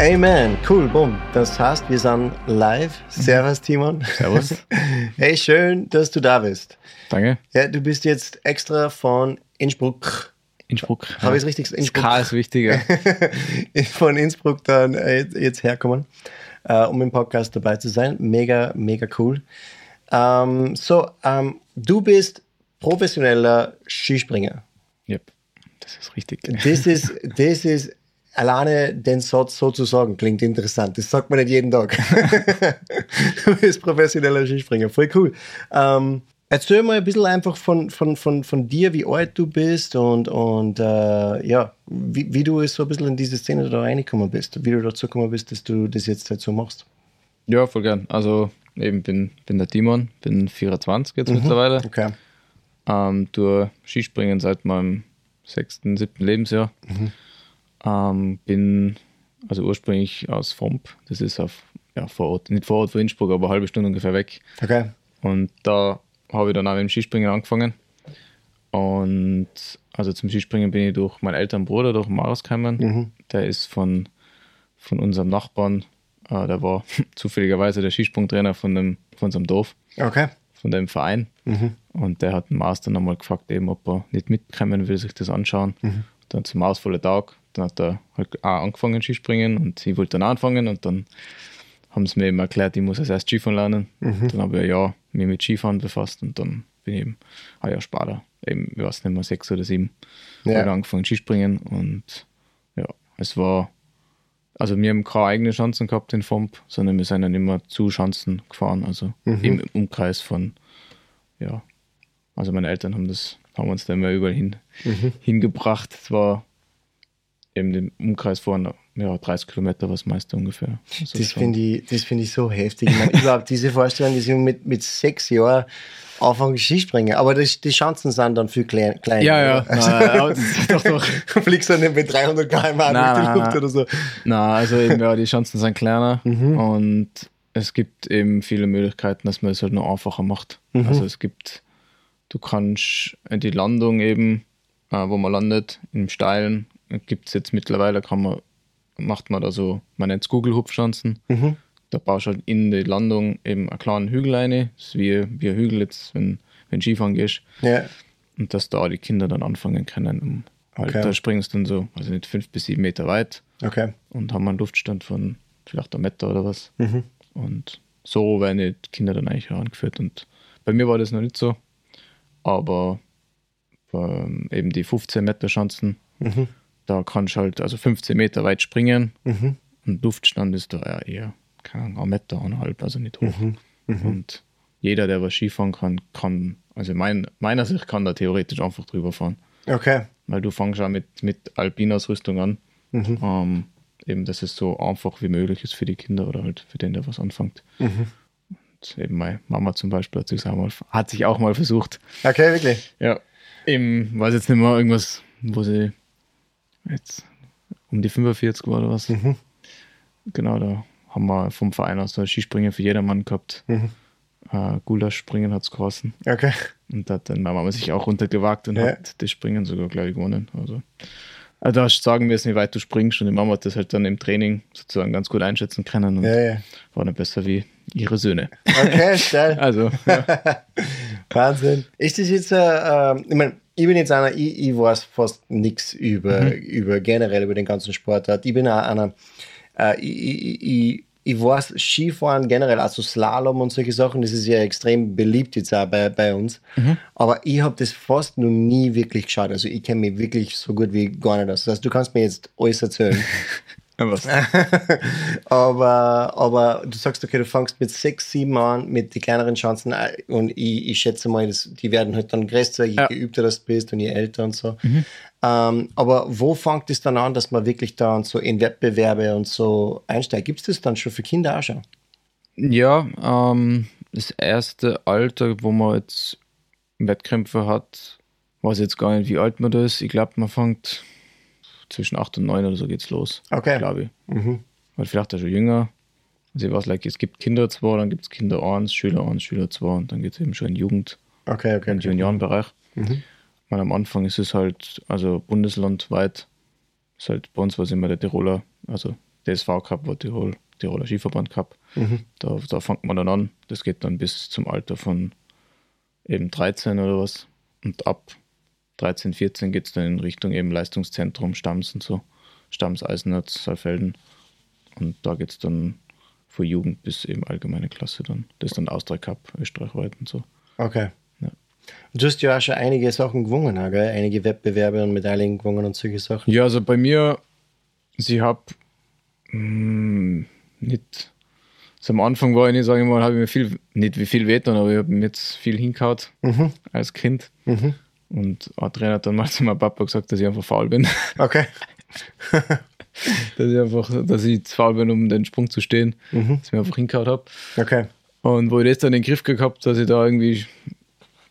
Amen. Cool, bumm. Das heißt, wir sind live. Servus, Timon. Servus. Hey, schön, dass du da bist. Danke. Ja, du bist jetzt extra von Innsbruck. Innsbruck. Habe ich es richtig gesagt? Das K ist wichtiger. von Innsbruck dann äh, jetzt herkommen, äh, um im Podcast dabei zu sein. Mega, mega cool. Ähm, so, ähm, du bist professioneller Skispringer. Yep, das ist richtig. Das ist, das ist alleine den Satz so zu sagen, klingt interessant. Das sagt man nicht jeden Tag. du bist professioneller Skispringer, voll cool. Ähm, erzähl mal ein bisschen einfach von, von, von, von dir, wie alt du bist und, und äh, ja, wie, wie du so ein bisschen in diese Szene da reingekommen bist, wie du dazu gekommen bist, dass du das jetzt halt so machst. Ja, voll gern. Also eben bin, bin der Timon, bin 24 jetzt mhm. mittlerweile. Okay. Ähm, durch Skispringen seit meinem sechsten, siebten Lebensjahr. Mhm. Ähm, bin also ursprünglich aus Fomp, das ist auf ja, vor Ort, nicht vor Ort von Innsbruck, aber eine halbe Stunde ungefähr weg. Okay. Und da habe ich dann auch mit dem Skispringen angefangen. Und also zum Skispringen bin ich durch meinen älteren Bruder, durch Marius gekommen. Mhm. Der ist von, von unserem Nachbarn, äh, der war zufälligerweise der Skisprungtrainer von, dem, von unserem Dorf. Okay. Von dem Verein. Mhm. Und der hat den Master nochmal gefragt, eben, ob er nicht mitkommen will, sich das anschauen. Mhm. Dann zum ausvollen Tag dann hat er halt auch angefangen Skispringen und ich wollte dann anfangen und dann haben sie mir eben erklärt, ich muss als erst Skifahren lernen. Mhm. Dann habe ich Jahr mich mit Skifahren befasst und dann bin ich eben ein Jahr später, eben, ich weiß nicht mehr, sechs oder sieben, ja. habe angefangen Skispringen und ja, es war, also wir haben keine eigenen Chancen gehabt in Fomp, sondern wir sind dann immer zu Chancen gefahren, also mhm. im Umkreis von, ja, also meine Eltern haben das, haben uns da immer überall hin, mhm. hingebracht. Es war eben den Umkreis von ja, 30 Kilometer, was meiste ungefähr. Also das finde ich, find ich so heftig. Ich meine, überhaupt diese Vorstellung, die sind mit, mit sechs Jahren anfangen Skispringen, aber das, die Chancen sind dann viel klein, kleiner. Ja, ja, nein, doch, doch. Fliegst dann mit 300 km/h durch die Luft oder so. Nein, also eben, ja, die Chancen sind kleiner mhm. und es gibt eben viele Möglichkeiten, dass man es halt noch einfacher macht. Mhm. Also es gibt, du kannst die Landung eben, äh, wo man landet, im Steilen, gibt es jetzt mittlerweile, kann man, macht man da so, man nennt es Google-Hupfschanzen. Mhm. Da baust du halt in die Landung eben einen kleinen Hügel rein. Das ist wie, wie ein Hügel jetzt, wenn, wenn Skifahren gehst. Ja. Und dass da die Kinder dann anfangen können. Um, halt, okay. Da springst du dann so, also nicht fünf bis sieben Meter weit. Okay. Und haben einen Luftstand von vielleicht einem Meter oder was. Mhm. Und so werden die Kinder dann eigentlich herangeführt. Und bei mir war das noch nicht so. Aber ähm, eben die 15 Meter Chancen, mhm. Da kannst du halt also 15 Meter weit springen mhm. und Luftstand ist da eher keine ein Meter, eineinhalb, also nicht hoch. Mhm. Mhm. Und jeder, der was Skifahren kann, kann, also mein, meiner Sicht kann da theoretisch einfach drüber fahren. Okay. Weil du fängst ja mit, mit Alpinausrüstung an. Mhm. Ähm, eben, dass es so einfach wie möglich ist für die Kinder oder halt für den, der was anfängt. Mhm. Und eben meine Mama zum Beispiel hat sich auch mal, hat sich auch mal versucht. Okay, wirklich? Ja. Eben, weiß jetzt nicht mehr, irgendwas, wo sie jetzt um die 45 war oder was. Mhm. Genau, da haben wir vom Verein aus da Skispringen für jedermann gehabt. Mhm. Äh, Gulasch-Springen hat es geheißen. Okay. Und da hat dann Mama sich auch runtergewagt und ja. hat das Springen sogar, glaube ich, gewonnen. Also, also da sagen wir es, wie weit du springst und die Mama hat das halt dann im Training sozusagen ganz gut einschätzen können und ja, ja. war dann besser wie ihre Söhne. Okay, steil. also. Wahnsinn. Ist das jetzt, äh, ich meine, ich bin jetzt einer, ich, ich weiß fast nichts über, mhm. über generell über den ganzen Sportart. Ich bin auch einer, äh, ich, ich, ich, weiß Skifahren generell, also Slalom und solche Sachen, das ist ja extrem beliebt jetzt auch bei, bei uns. Mhm. Aber ich habe das fast noch nie wirklich geschaut. Also ich kenne mich wirklich so gut wie gar nicht aus. Das heißt, du kannst mir jetzt alles erzählen. aber, aber du sagst, okay, du fängst mit sechs, sieben an, mit den kleineren Chancen und ich, ich schätze mal, das, die werden halt dann größer, je ja. geübter du bist und je älter und so. Mhm. Ähm, aber wo fängt es dann an, dass man wirklich dann so in Wettbewerbe und so einsteigt? Gibt es das dann schon für Kinder auch schon? Ja, ähm, das erste Alter, wo man jetzt Wettkämpfe hat, weiß jetzt gar nicht, wie alt man da ist. Ich glaube, man fängt zwischen 8 und 9 oder so geht's los. Okay. Glaube ich. Mhm. Weil vielleicht auch schon jünger. Also ich weiß, like, es gibt Kinder 2, dann gibt es Kinder 1, Schüler 1, Schüler 2 und dann geht es eben schon in Jugend. Okay, okay. In Juniorenbereich. Mhm. Weil am Anfang ist es halt, also bundeslandweit, ist halt bei uns war es immer der Tiroler, also DSV Cup war Tirol, Tiroler Skiverband Cup. Da, da fängt man dann an. Das geht dann bis zum Alter von eben 13 oder was. Und ab 13, 14 geht es dann in Richtung eben Leistungszentrum, Stamms und so. Stamms, Eisenherz, Saalfelden. Und da geht es dann von Jugend bis eben allgemeine Klasse dann. Das ist dann Austria Cup, österreichweit und so. Okay. Ja. Du hast ja auch schon einige Sachen gewonnen, gell? einige Wettbewerbe und Medaillen gewonnen und solche Sachen. Ja, also bei mir, sie habe nicht, also am Anfang war ich nicht, sage ich mal, habe ich mir viel, nicht wie viel wehtun, aber ich habe mir jetzt viel hingehauen als Kind. Und ein Trainer hat dann mal zu meinem Papa gesagt, dass ich einfach faul bin. Okay. dass ich einfach, dass ich zu faul bin, um den Sprung zu stehen, dass ich mir einfach hingehauen habe. Okay. Und wo ich das dann in den Griff gehabt, dass ich da irgendwie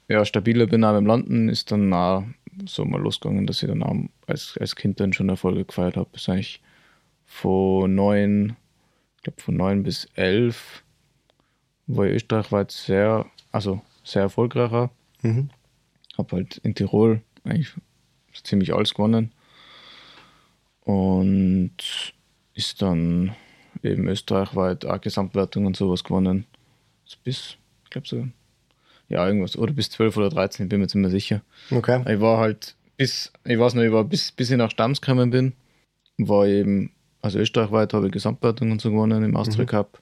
ja, stabiler bin auch im Landen, ist dann auch so mal losgegangen, dass ich dann auch als, als Kind dann schon Erfolge gefeiert habe. Das ist eigentlich von neun, ich glaube von neun bis elf war ich österreichweit sehr, also sehr erfolgreicher. Habe halt in Tirol eigentlich ziemlich alles gewonnen. Und ist dann eben österreichweit auch Gesamtwertung und sowas gewonnen. Also bis, ich glaube so, ja, irgendwas, oder bis 12 oder 13, ich bin mir jetzt nicht mehr sicher. Okay. Ich war halt bis, ich weiß noch, ich war bis, bis ich nach Stamms gekommen bin, war eben, also österreichweit habe ich Gesamtwertung und so gewonnen im Austria Cup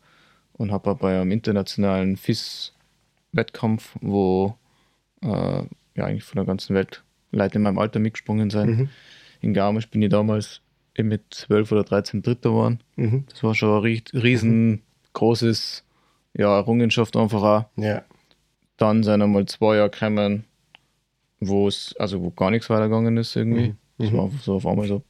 und habe bei einem internationalen FIS-Wettkampf, wo äh, ja eigentlich von der ganzen Welt Leute in meinem Alter mitgesprungen sind. In Garmisch bin ich damals eben mit 12 oder 13 Dritter geworden. Das war schon ein rie- riesengroßes ja, Errungenschaft einfach auch. Ja. Dann sind einmal zwei Jahre gekommen, wo es, also wo gar nichts weitergegangen ist irgendwie. Das war einfach so auf einmal so,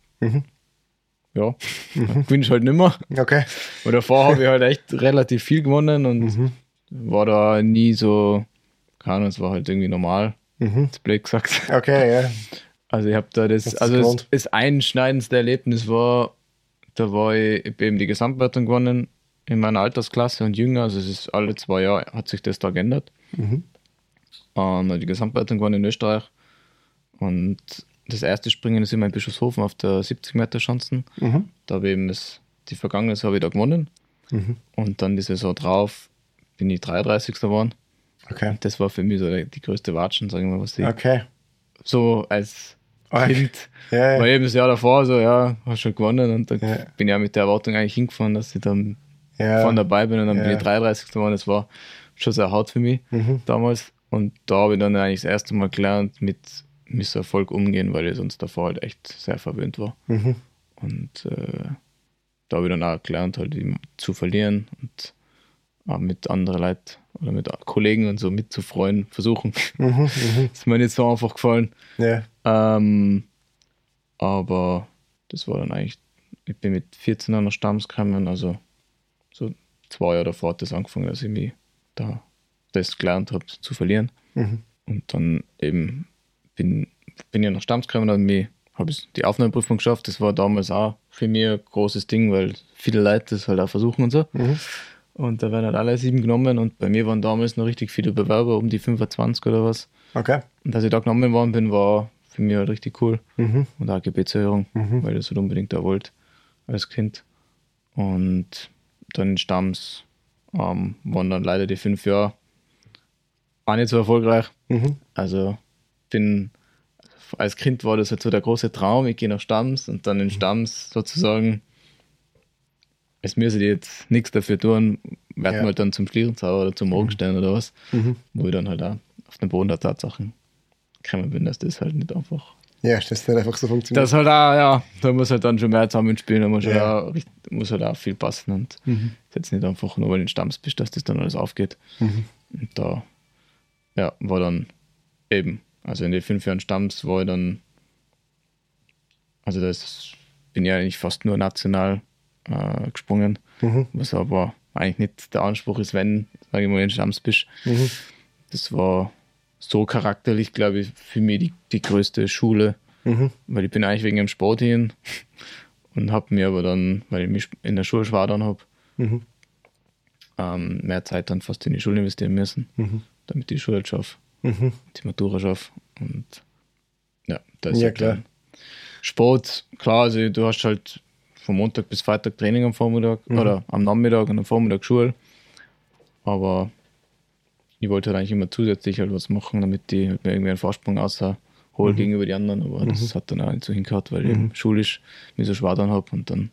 ja, gewinnst halt nimmer. Okay. Und davor habe ich halt echt relativ viel gewonnen und war da nie so, keine Ahnung, es war halt irgendwie normal, das blöd gesagt. Okay, ja. Also ich habe da das, du's also das, das einschneidendste Erlebnis war, da war ich, ich eben die Gesamtwertung gewonnen in meiner Altersklasse und jünger, also es ist alle zwei Jahre hat sich das da geändert. Und hab die Gesamtwertung gewonnen in Österreich und das erste Springen ist immer in Bischofshofen auf der 70 Meter Schanzen. Da habe ich eben das, die vergangene Saison habe ich da gewonnen und dann die Saison drauf bin ich 33. geworden. Okay. Das war für mich so die größte Watschen, sagen wir mal, was ich Okay. so als Okay. Kind. Ja, ja. Weil eben das Jahr davor so, ja, hast schon gewonnen und da Ja. bin ich ja mit der Erwartung eigentlich hingefahren, dass ich dann Ja. vorne dabei bin und dann bin ich 33. geworden. Das war schon sehr hart für mich Mhm. damals. Und da habe ich dann eigentlich das erste Mal gelernt, mit Misserfolg umgehen, weil ich sonst davor halt echt sehr verwöhnt war. Mhm. Und äh, da habe ich dann auch gelernt, halt zu verlieren und auch mit anderen Leuten oder mit Kollegen und so mitzufreuen, versuchen. Mhm. ist mir nicht so einfach gefallen. Ja. Ähm, aber das war dann eigentlich, ich bin mit 14 an der Stamms gekommen, also so zwei Jahre davor hat das angefangen, dass ich mich da das gelernt habe zu verlieren. Und dann eben bin, bin ich nach Stamms gekommen und mich habe ich die Aufnahmeprüfung geschafft. Das war damals auch für mich ein großes Ding, weil viele Leute das halt auch versuchen und so. Und da werden halt alle sieben genommen und bei mir waren damals noch richtig viele Bewerber, um die 25 oder was. Okay. Und dass ich da genommen worden bin, war für mich halt richtig cool. Und auch Gebetserhörung, weil ich das halt unbedingt da wollte als Kind. Und dann in Stamms ähm, waren dann leider die fünf Jahre auch nicht so erfolgreich. Also bin als Kind war das halt so der große Traum, ich gehe nach Stamms und dann in Stamms sozusagen, es müsse die jetzt nichts dafür tun, werden Ja. wir halt dann zum Schlierenzauber oder zum Morgenstern oder was, wo ich dann halt auch auf den Boden der Tatsachen gekommen bin, dass das halt nicht einfach. Ja, das nicht einfach so funktioniert. Das halt auch, ja, da muss halt dann schon mehr zusammenspielen, da muss, halt Ja. auch, richt- muss halt auch viel passen und ist jetzt nicht einfach nur, weil du in Stamms bist, dass das dann alles aufgeht. Und da, ja, war dann eben, also in den fünf Jahren Stamms war ich dann, also das bin ja eigentlich fast nur national äh, gesprungen, was aber eigentlich nicht der Anspruch ist, wenn, sage ich mal, in Stamms bist. Das war so charakterlich, glaube ich, für mich die, die größte Schule, weil ich bin eigentlich wegen dem Sport hin und habe mir aber dann, weil ich mich in der Schule schwer dann habe, ähm, mehr Zeit dann fast in die Schule investieren müssen, damit ich die Schule halt schaffe, die Matura schaffe und ja, da ist Ja, halt klar. Sport, klar, also du hast halt von Montag bis Freitag Training am Vormittag Mhm. oder am Nachmittag und am Vormittag Schule. Aber ich wollte halt eigentlich immer zusätzlich halt was machen, damit ich halt mir irgendwie einen Vorsprung außer hole Mhm. gegenüber den anderen. Aber das hat dann auch nicht so hingehört, weil ich eben schulisch mich so schwer dann habe. Und dann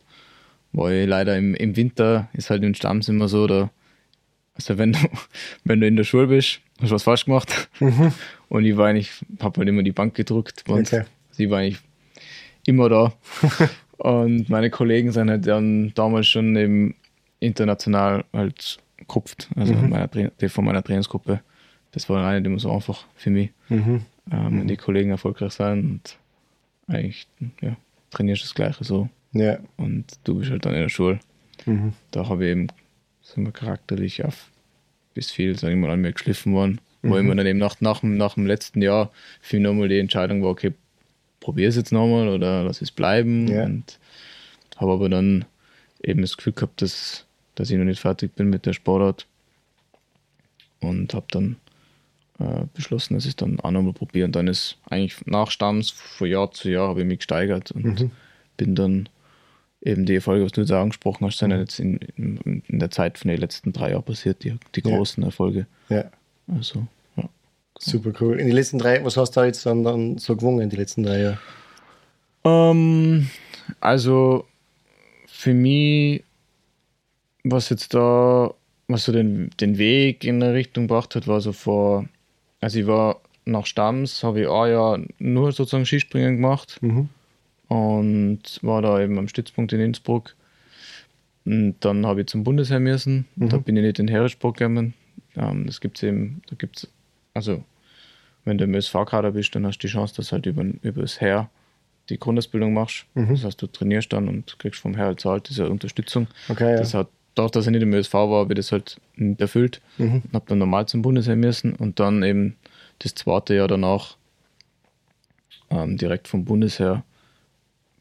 war ich leider im, im Winter, ist halt in Stamms immer so, da, also wenn du, wenn du in der Schule bist, hast du was falsch gemacht. Und ich war eigentlich, habe halt immer die Bank gedrückt. Und Okay. sie war eigentlich immer da. und meine Kollegen sind halt dann damals schon eben international halt gekupft, also meiner, Tra- die von meiner Trainingsgruppe. Das war auch nicht immer so einfach für mich, Mhm. ähm, wenn die Kollegen erfolgreich sind und eigentlich ja, trainierst das Gleiche so Ja. und du bist halt dann in der Schule. Mhm. Da habe ich eben sind wir charakterlich auf bis viel, sag ich mal, an mir geschliffen worden. Wo ich mir dann eben nach, nach, dem- nach dem letzten Jahr für mich nochmal die Entscheidung war, okay, probier es jetzt nochmal oder lass es bleiben. Ja. Und habe aber dann eben das Gefühl gehabt, dass, dass ich noch nicht fertig bin mit der Sportart. Und habe dann äh, beschlossen, dass ich es dann auch nochmal probiere. Und dann ist eigentlich nach Stamms von Jahr zu Jahr habe ich mich gesteigert und bin dann eben die Erfolge, was du jetzt auch angesprochen hast, sind ja jetzt in, in, in der Zeit von den letzten drei Jahren passiert, die, die Ja. großen Erfolge. ja. Also, ja. Super cool. In den letzten drei, was hast du da jetzt dann, dann so gewonnen in den letzten drei Jahren? Ähm, also für mich, was jetzt da, was so den, den Weg in eine Richtung gebracht hat, war so vor, also ich war nach Stamms, habe ich ein Jahr nur sozusagen Skispringen gemacht Mhm. und war da eben am Stützpunkt in Innsbruck. Und dann habe ich zum Bundesheer müssen. Da bin ich nicht in Heeressport gegangen. Ähm, das gibt es eben, da gibt es, also wenn du im ÖSV-Kader bist, dann hast du die Chance, dass du halt über, über das Heer die Grundausbildung machst. Das heißt, du trainierst dann und kriegst vom Heer halt zahlt diese Unterstützung. Okay, ja. Das hat, dadurch, dass ich nicht im ÖSV war, habe ich das halt nicht erfüllt und habe dann normal zum Bundesheer müssen und dann eben das zweite Jahr danach ähm, direkt vom Bundesheer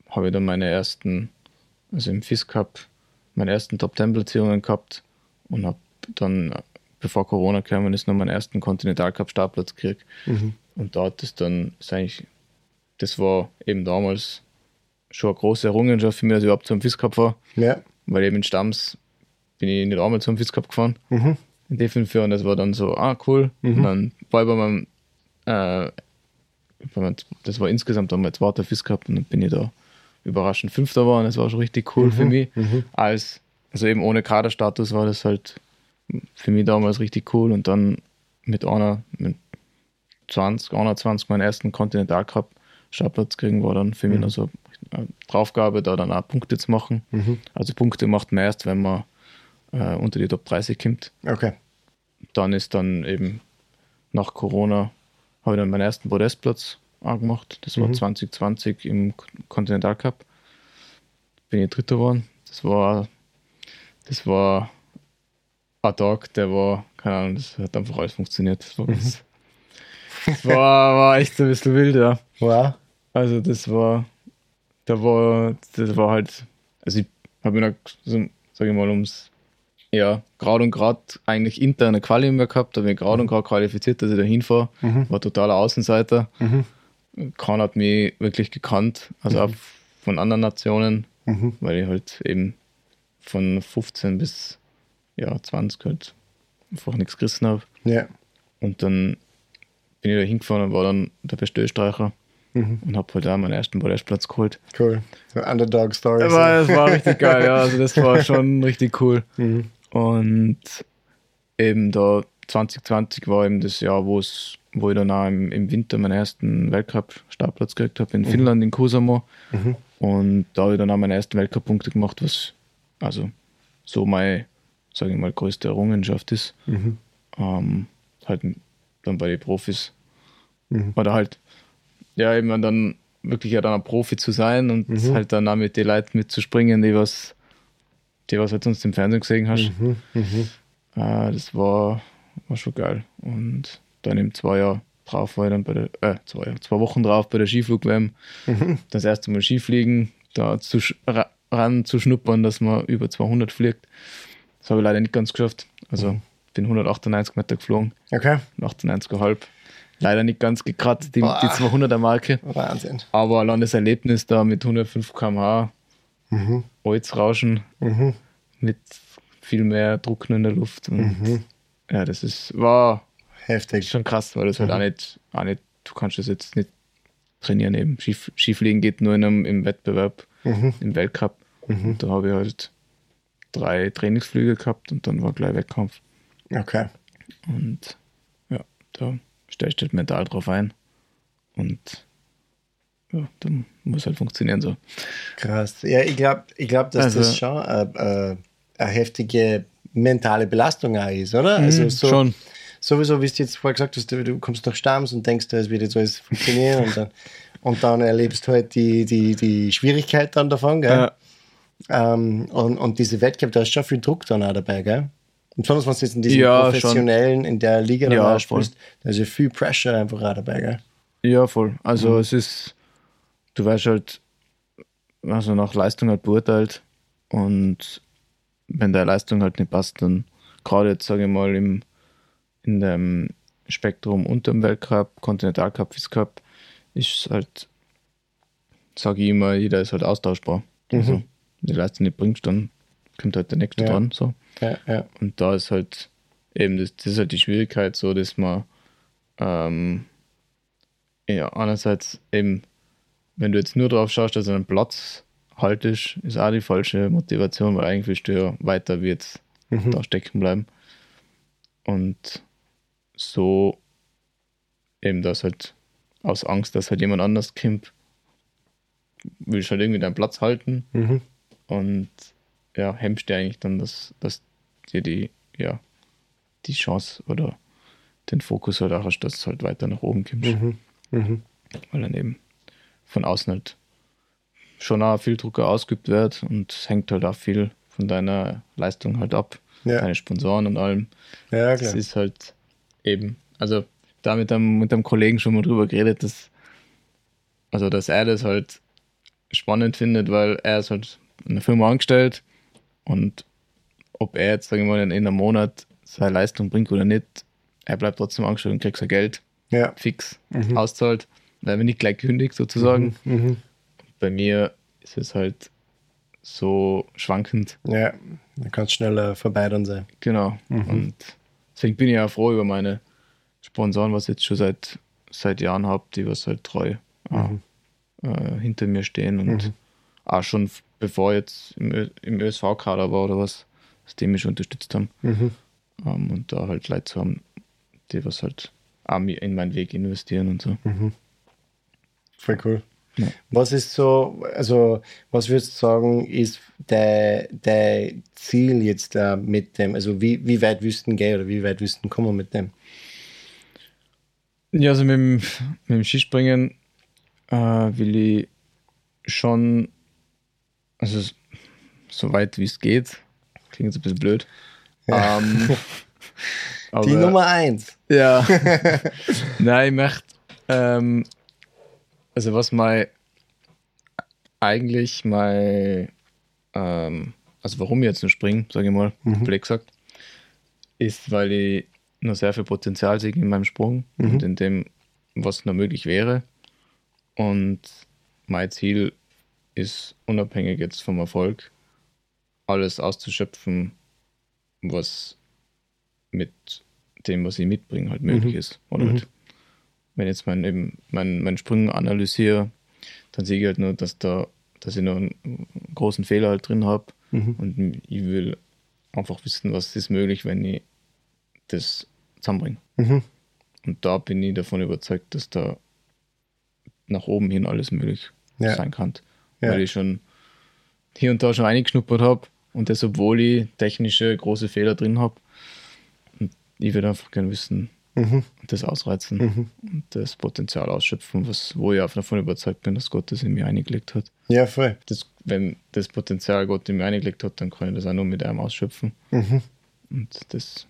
habe ich dann meine ersten, also im FIS Cup, meine ersten Top 10 Platzierungen gehabt und habe dann, bevor Corona kam, ist noch meinen ersten Continental Cup Startplatz gekriegt. Und da hat das dann, ist eigentlich, das war eben damals schon eine große Errungenschaft für mich, dass ich überhaupt zum FIS Cup war, Ja. weil eben in Stamms bin ich nicht einmal zum FIS Cup gefahren. Mhm. In D5 und das war dann so, ah cool. Und dann war ich bei meinem, äh, bei meinem, das war insgesamt dann mein zweiter FIS Cup und dann bin ich da überraschend Fünfter war und das war schon richtig cool für mich. Als, also eben ohne Kaderstatus war das halt für mich damals richtig cool und dann mit einer, mit 20, 21 meinen ersten Continental Cup Startplatz kriegen, war dann für mich noch so eine Draufgabe, da dann auch Punkte zu machen. Also Punkte macht man erst, wenn man äh, unter die Top 30 kommt. Okay. Dann ist dann eben nach Corona, habe ich dann meinen ersten Podestplatz angemacht. Das war 2020 im Continental Cup. Bin ich Dritter geworden. Das war, das war ein Tag, der war, keine Ahnung, das hat einfach alles funktioniert. Das war, ganz, das war, war echt ein bisschen wild, ja. Wow. Also das war, da war, das war halt, also ich habe mir so, sag ich mal, ums, ja, Grad und Grad eigentlich interne Quali mehr gehabt, habe mich Grad und Grad qualifiziert, dass ich da hinfahre, war totaler Außenseiter. Keiner hat mich wirklich gekannt, also auch von anderen Nationen, weil ich halt eben von 15 bis ja, 20 halt einfach nichts gerissen habe. Ja. Und dann bin ich da hingefahren und war dann der beste Österreicher und habe halt auch meinen ersten Podestplatz geholt. Cool. So Underdog-Story. Das war, das war richtig geil, ja. Also das war schon richtig cool. Und eben da 2020 war eben das Jahr, wo es, wo ich dann auch im, im Winter meinen ersten Weltcup-Startplatz gekriegt habe in Finnland, in Kusamo. Und da habe ich dann auch meine ersten Weltcup-Punkte gemacht, was also so meine, sage ich mal, größte Errungenschaft ist. Ähm, halt dann bei den Profis. Oder halt, ja, eben dann wirklich ja dann ein Profi zu sein und halt dann auch mit den Leuten mitzuspringen, die was, die was halt sonst im Fernsehen gesehen hast. Äh, das war, war schon geil. Und dann im zwei Jahre drauf war ich dann bei der, äh, zwei, zwei Wochen drauf bei der Skiflug-WM. Das erste Mal Skifliegen, da zu, ran zu schnuppern, dass man über 200 fliegt. Das habe ich leider nicht ganz geschafft. Also bin 198 Meter geflogen, Okay. 98,5. Leider nicht ganz gekratzt, die, die Boah. 200er Marke. Wahnsinn. Aber allein das Erlebnis da mit 105 km/h mhm. Holzrauschen mhm. mit viel mehr Druck in der Luft. Und mhm. ja, das ist, war heftig. Schon krass, weil das halt mhm. auch nicht, auch nicht, du kannst das jetzt nicht trainieren eben. Skif Skifliegen geht nur in einem, im Wettbewerb, mhm. im Weltcup. Mhm. Da habe ich halt drei Trainingsflüge gehabt und dann war gleich Wettkampf. Okay. Und ja, da stellst du mental drauf ein. Und ja, dann muss halt funktionieren so. Krass. Ja, ich glaube, ich glaub, dass also, das schon äh, äh, eine heftige mentale Belastung auch ist, oder? Mhm, also so, schon. Sowieso, wie du jetzt vorher gesagt hast, du kommst nach Stamms und denkst, es wird jetzt alles funktionieren und dann, und dann erlebst du halt die, die, die Schwierigkeit dann davon, gell? Ja. Ähm, und, und diese Wettkämpfe, da ist schon viel Druck dann auch dabei, gell? Und besonders, wenn du jetzt in diesen ja, professionellen, schon. in der Liga dann ja, spielst, da ist ja viel Pressure einfach auch dabei, gell? Ja, voll. Also mhm. es ist, du weißt halt, also nach Leistung halt beurteilt und wenn deine Leistung halt nicht passt, dann gerade jetzt, sage ich mal, im, in dem Spektrum unter dem Weltcup, Kontinentalcup, Cup, ist halt, sage ich immer, jeder ist halt austauschbar. Mhm. Also, die Leistung nicht bringst, dann kommt halt der nächste ja. dran. So. Ja, ja. Und da ist halt eben, das, das ist halt die Schwierigkeit, so dass man ähm, ja, einerseits eben, wenn du jetzt nur drauf schaust, dass du einen Platz haltest, ist auch die falsche Motivation, weil eigentlich willst du ja weiter wie jetzt mhm. da stecken bleiben. Und so eben das halt aus Angst, dass halt jemand anders kommt, willst du halt irgendwie deinen Platz halten mhm. Und ja, hemmst dir eigentlich dann, dass, dass dir die, ja, die Chance oder den Fokus halt auch hast, dass es halt weiter nach oben kommst. Mhm. Mhm. Weil dann eben von außen halt schon auch viel Drucker ausgeübt wird und es hängt halt auch viel von deiner Leistung halt ab. Ja. Deine Sponsoren und allem. Ja, klar. Das ist halt eben, also da mit einem, mit einem Kollegen schon mal drüber geredet, dass, also dass er das halt spannend findet, weil er ist halt in der Firma angestellt und ob er jetzt, sagen wir mal, in einem Monat seine Leistung bringt oder nicht, er bleibt trotzdem angestellt und kriegt sein Geld ja. fix mhm. auszahlt, weil wir nicht gleich kündigt sozusagen. Mhm. Mhm. Bei mir ist es halt so schwankend. Ja, dann kann es schneller vorbei dann sein. Genau. Mhm. Und deswegen bin ich ja froh über meine Sponsoren, was ich jetzt schon seit, seit Jahren habe, die was halt treu mhm. äh, hinter mir stehen und mhm. auch schon bevor jetzt im, im ÖSV-Kader war oder was, dass die mich unterstützt haben. Mhm. Um, ähm, und da halt Leute zu haben, die was halt in meinen Weg investieren und so. Mhm. Voll cool. Ja. Was ist so, also was würdest du sagen, ist dein Ziel jetzt äh, mit dem, also wie, wie weit wüssten gehen oder wie weit wüssten kommen mit dem? Ja, also mit dem, mit dem Skispringen äh, will ich schon, also so weit wie es geht, klingt jetzt ein bisschen blöd. Ja. Ähm, Aber, die Nummer eins. Ja. Nein, ich möchte, ähm, also was mein, eigentlich mein, ähm, also warum ich jetzt nur springe, sage ich mal, mhm. blöd gesagt, ist, weil ich noch sehr viel Potenzial sehe in meinem Sprung mhm. und in dem, was noch möglich wäre. Und mein Ziel ist, unabhängig jetzt vom Erfolg, alles auszuschöpfen, was mit dem, was ich mitbringe, halt möglich mhm. ist. Oder mhm. halt, wenn jetzt mein, eben mein, mein Sprung analysiere, dann sehe ich halt nur, dass da, dass ich noch einen großen Fehler halt drin habe mhm. und ich will einfach wissen, was ist möglich, wenn ich das zusammenbringe. Mhm. Und da bin ich davon überzeugt, dass da nach oben hin alles möglich ja. sein kann. Ja. Weil ich schon hier und da schon eingeschnuppert habe und das, obwohl ich technische große Fehler drin habe, ich würde einfach gerne wissen, mhm. das ausreizen mhm. und das Potenzial ausschöpfen, was, wo ich auch davon überzeugt bin, dass Gott das in mir eingelegt hat. Ja, voll. Das, wenn das Potenzial Gott in mir eingelegt hat, dann kann ich das auch nur mit einem ausschöpfen. Mhm. Und das,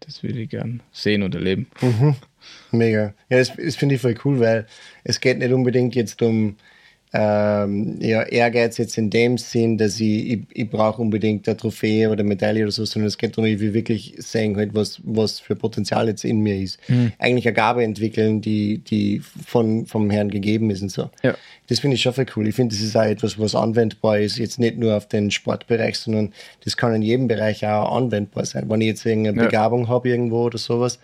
das will ich gern sehen und erleben. Mhm. Mega. Ja, das, das finde ich voll cool, weil es geht nicht unbedingt jetzt um ähm, ja, Ehrgeiz jetzt in dem Sinn, dass ich, ich, ich brauche unbedingt eine Trophäe oder Medaille oder so, sondern es geht darum, ich will wirklich sehen, halt, was, was für Potenzial jetzt in mir ist. Mhm. Eigentlich eine Gabe entwickeln, die, die von, vom Herrn gegeben ist und so. Ja. Das finde ich schon voll cool. Ich finde, das ist auch etwas, was anwendbar ist, jetzt nicht nur auf den Sportbereich, sondern das kann in jedem Bereich auch anwendbar sein. Wenn ich jetzt irgendeine ja. Begabung habe irgendwo oder sowas,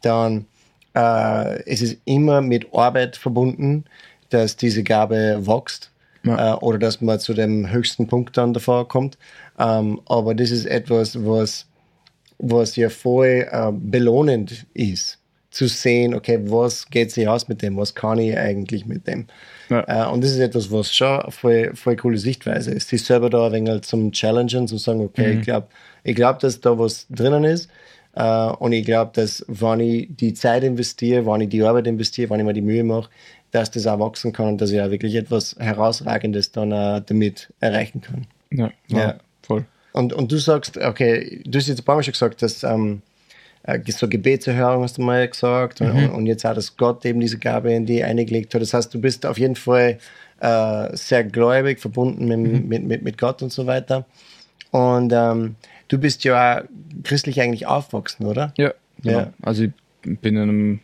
dann äh, es ist immer mit Arbeit verbunden dass diese Gabe wächst ja. äh, oder dass man zu dem höchsten Punkt dann davor kommt. Ähm, aber das ist etwas, was, was ja voll äh, belohnend ist, zu sehen, okay, was geht sich aus mit dem, was kann ich eigentlich mit dem. Ja. Äh, und das ist etwas, was schon voll, voll coole Sichtweise ist, sich selber da ein wenig zum Challengen, zu sagen, okay, mhm. ich glaube, ich glaub, dass da was drinnen ist. Uh, und ich glaube, dass wenn ich die Zeit investiere, wenn ich die Arbeit investiere, wenn ich mir die Mühe mache, dass das auch wachsen kann und dass ich auch wirklich etwas Herausragendes dann auch damit erreichen kann. Ja, ja. voll. Und, und du sagst, okay, du hast jetzt ein paar Mal schon gesagt, dass ähm, äh, so Gebetserhörung hast du mal gesagt mhm. und, und, jetzt auch, dass Gott eben diese Gabe in die eingelegt hat. Das heißt, du bist auf jeden Fall äh, sehr gläubig, verbunden mit, mhm. mit, mit, mit Gott und so weiter. Und ähm, du bist ja christlich eigentlich aufgewachsen, oder? Ja, genau. ja. Also ich bin in einem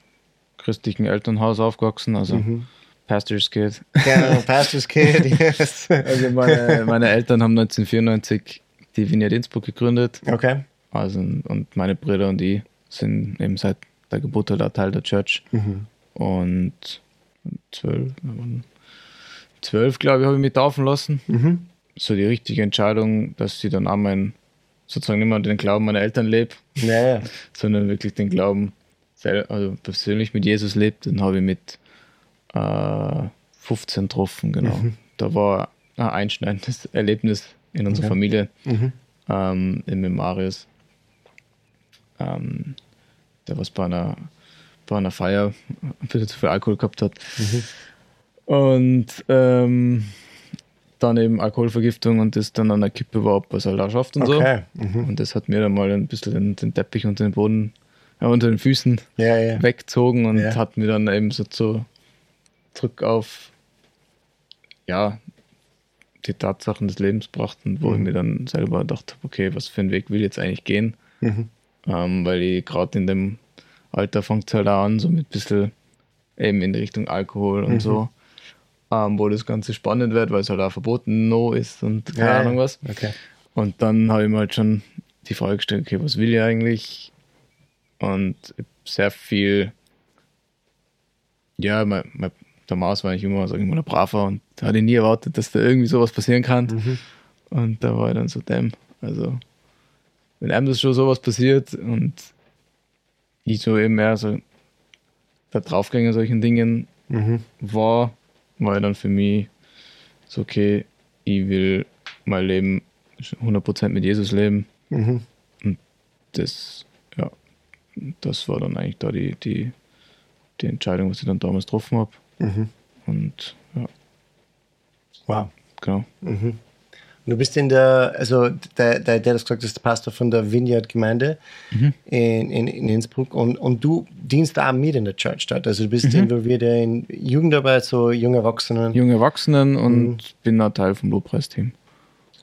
christlichen Elternhaus aufgewachsen, also mhm. Pastor's Kid. Genau, Pastor's Kid, yes. Also meine, meine Eltern haben 1994 die Vineyard Innsbruck gegründet. Okay. Also, und meine Brüder und ich sind eben seit der Geburt da Teil der Church. Mhm. Und zwölf, zwölf glaube ich, habe ich mich taufen lassen. Mhm. So die richtige Entscheidung, dass sie dann auch mein, sozusagen nicht mehr den Glauben meiner Eltern lebt, naja. sondern wirklich den Glauben also persönlich mit Jesus lebt, den habe ich mit äh, 15 getroffen, genau. Mhm. Da war ein einschneidendes Erlebnis in unserer okay. Familie, mhm. ähm, mit Marius, ähm, der was bei einer, bei einer Feier wieder zu viel Alkohol gehabt hat. Mhm. Und ähm, dann eben Alkoholvergiftung und das dann an der Kippe war, ob er es halt auch schafft und okay. so. Mhm. Und das hat mir dann mal ein bisschen den, den Teppich unter den Boden unter den Füßen ja, ja. weggezogen und ja. hat mir dann eben so zu, zurück auf ja, die Tatsachen des Lebens gebracht und wo mhm. ich mir dann selber dachte, okay, was für einen Weg will ich jetzt eigentlich gehen? Mhm. Ähm, weil ich gerade in dem Alter fängt es halt an, so mit ein bisschen eben in Richtung Alkohol und mhm. so, ähm, wo das Ganze spannend wird, weil es halt auch verboten no ist und keine ja, Ahnung was. Okay. Und dann habe ich mir halt schon die Frage gestellt, okay, was will ich eigentlich? Und sehr viel, ja, mein, mein, der Maus war eigentlich immer, sag ich mal, ein braver und da hatte ich nie erwartet, dass da irgendwie sowas passieren kann. Mhm. Und da war ich dann so, damn, also wenn einem das schon sowas passiert und ich so eben mehr so der Draufgänger solchen Dingen mhm. war, war dann für mich so, okay, ich will mein Leben 100% mit Jesus leben. Mhm. Und das das war dann eigentlich da die, die, die Entscheidung, was ich dann damals getroffen habe. Mhm. Und ja. Wow. Genau. Mhm. Du bist in der, also der, der, der das gesagt ist der Pastor von der Vineyard-Gemeinde mhm. in, in, in, Innsbruck und, und du dienst auch mit in der Church dort. Also du bist mhm. involviert in Jugendarbeit, so junge Erwachsenen. Junge Erwachsenen und mhm. bin auch Teil vom Lobpreisteam.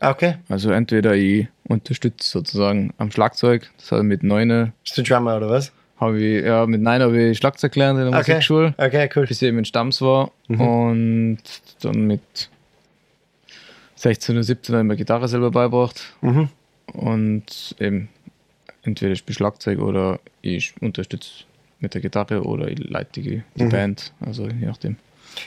Okay. Also entweder ich unterstütze sozusagen am Schlagzeug, das habe ich mit Neune. Bist du Drummer oder was? Habe ich, ja, mit Neun habe ich Schlagzeug gelernt in der okay. Musikschule. Okay, cool. Bis ich eben in Stamms war. Mhm. Und dann mit 16 oder 17 habe ich mir Gitarre selber beigebracht. Mhm. Und eben entweder ich spiele Schlagzeug oder ich unterstütze mit der Gitarre oder ich leite die, die mhm. Band. Also je nachdem.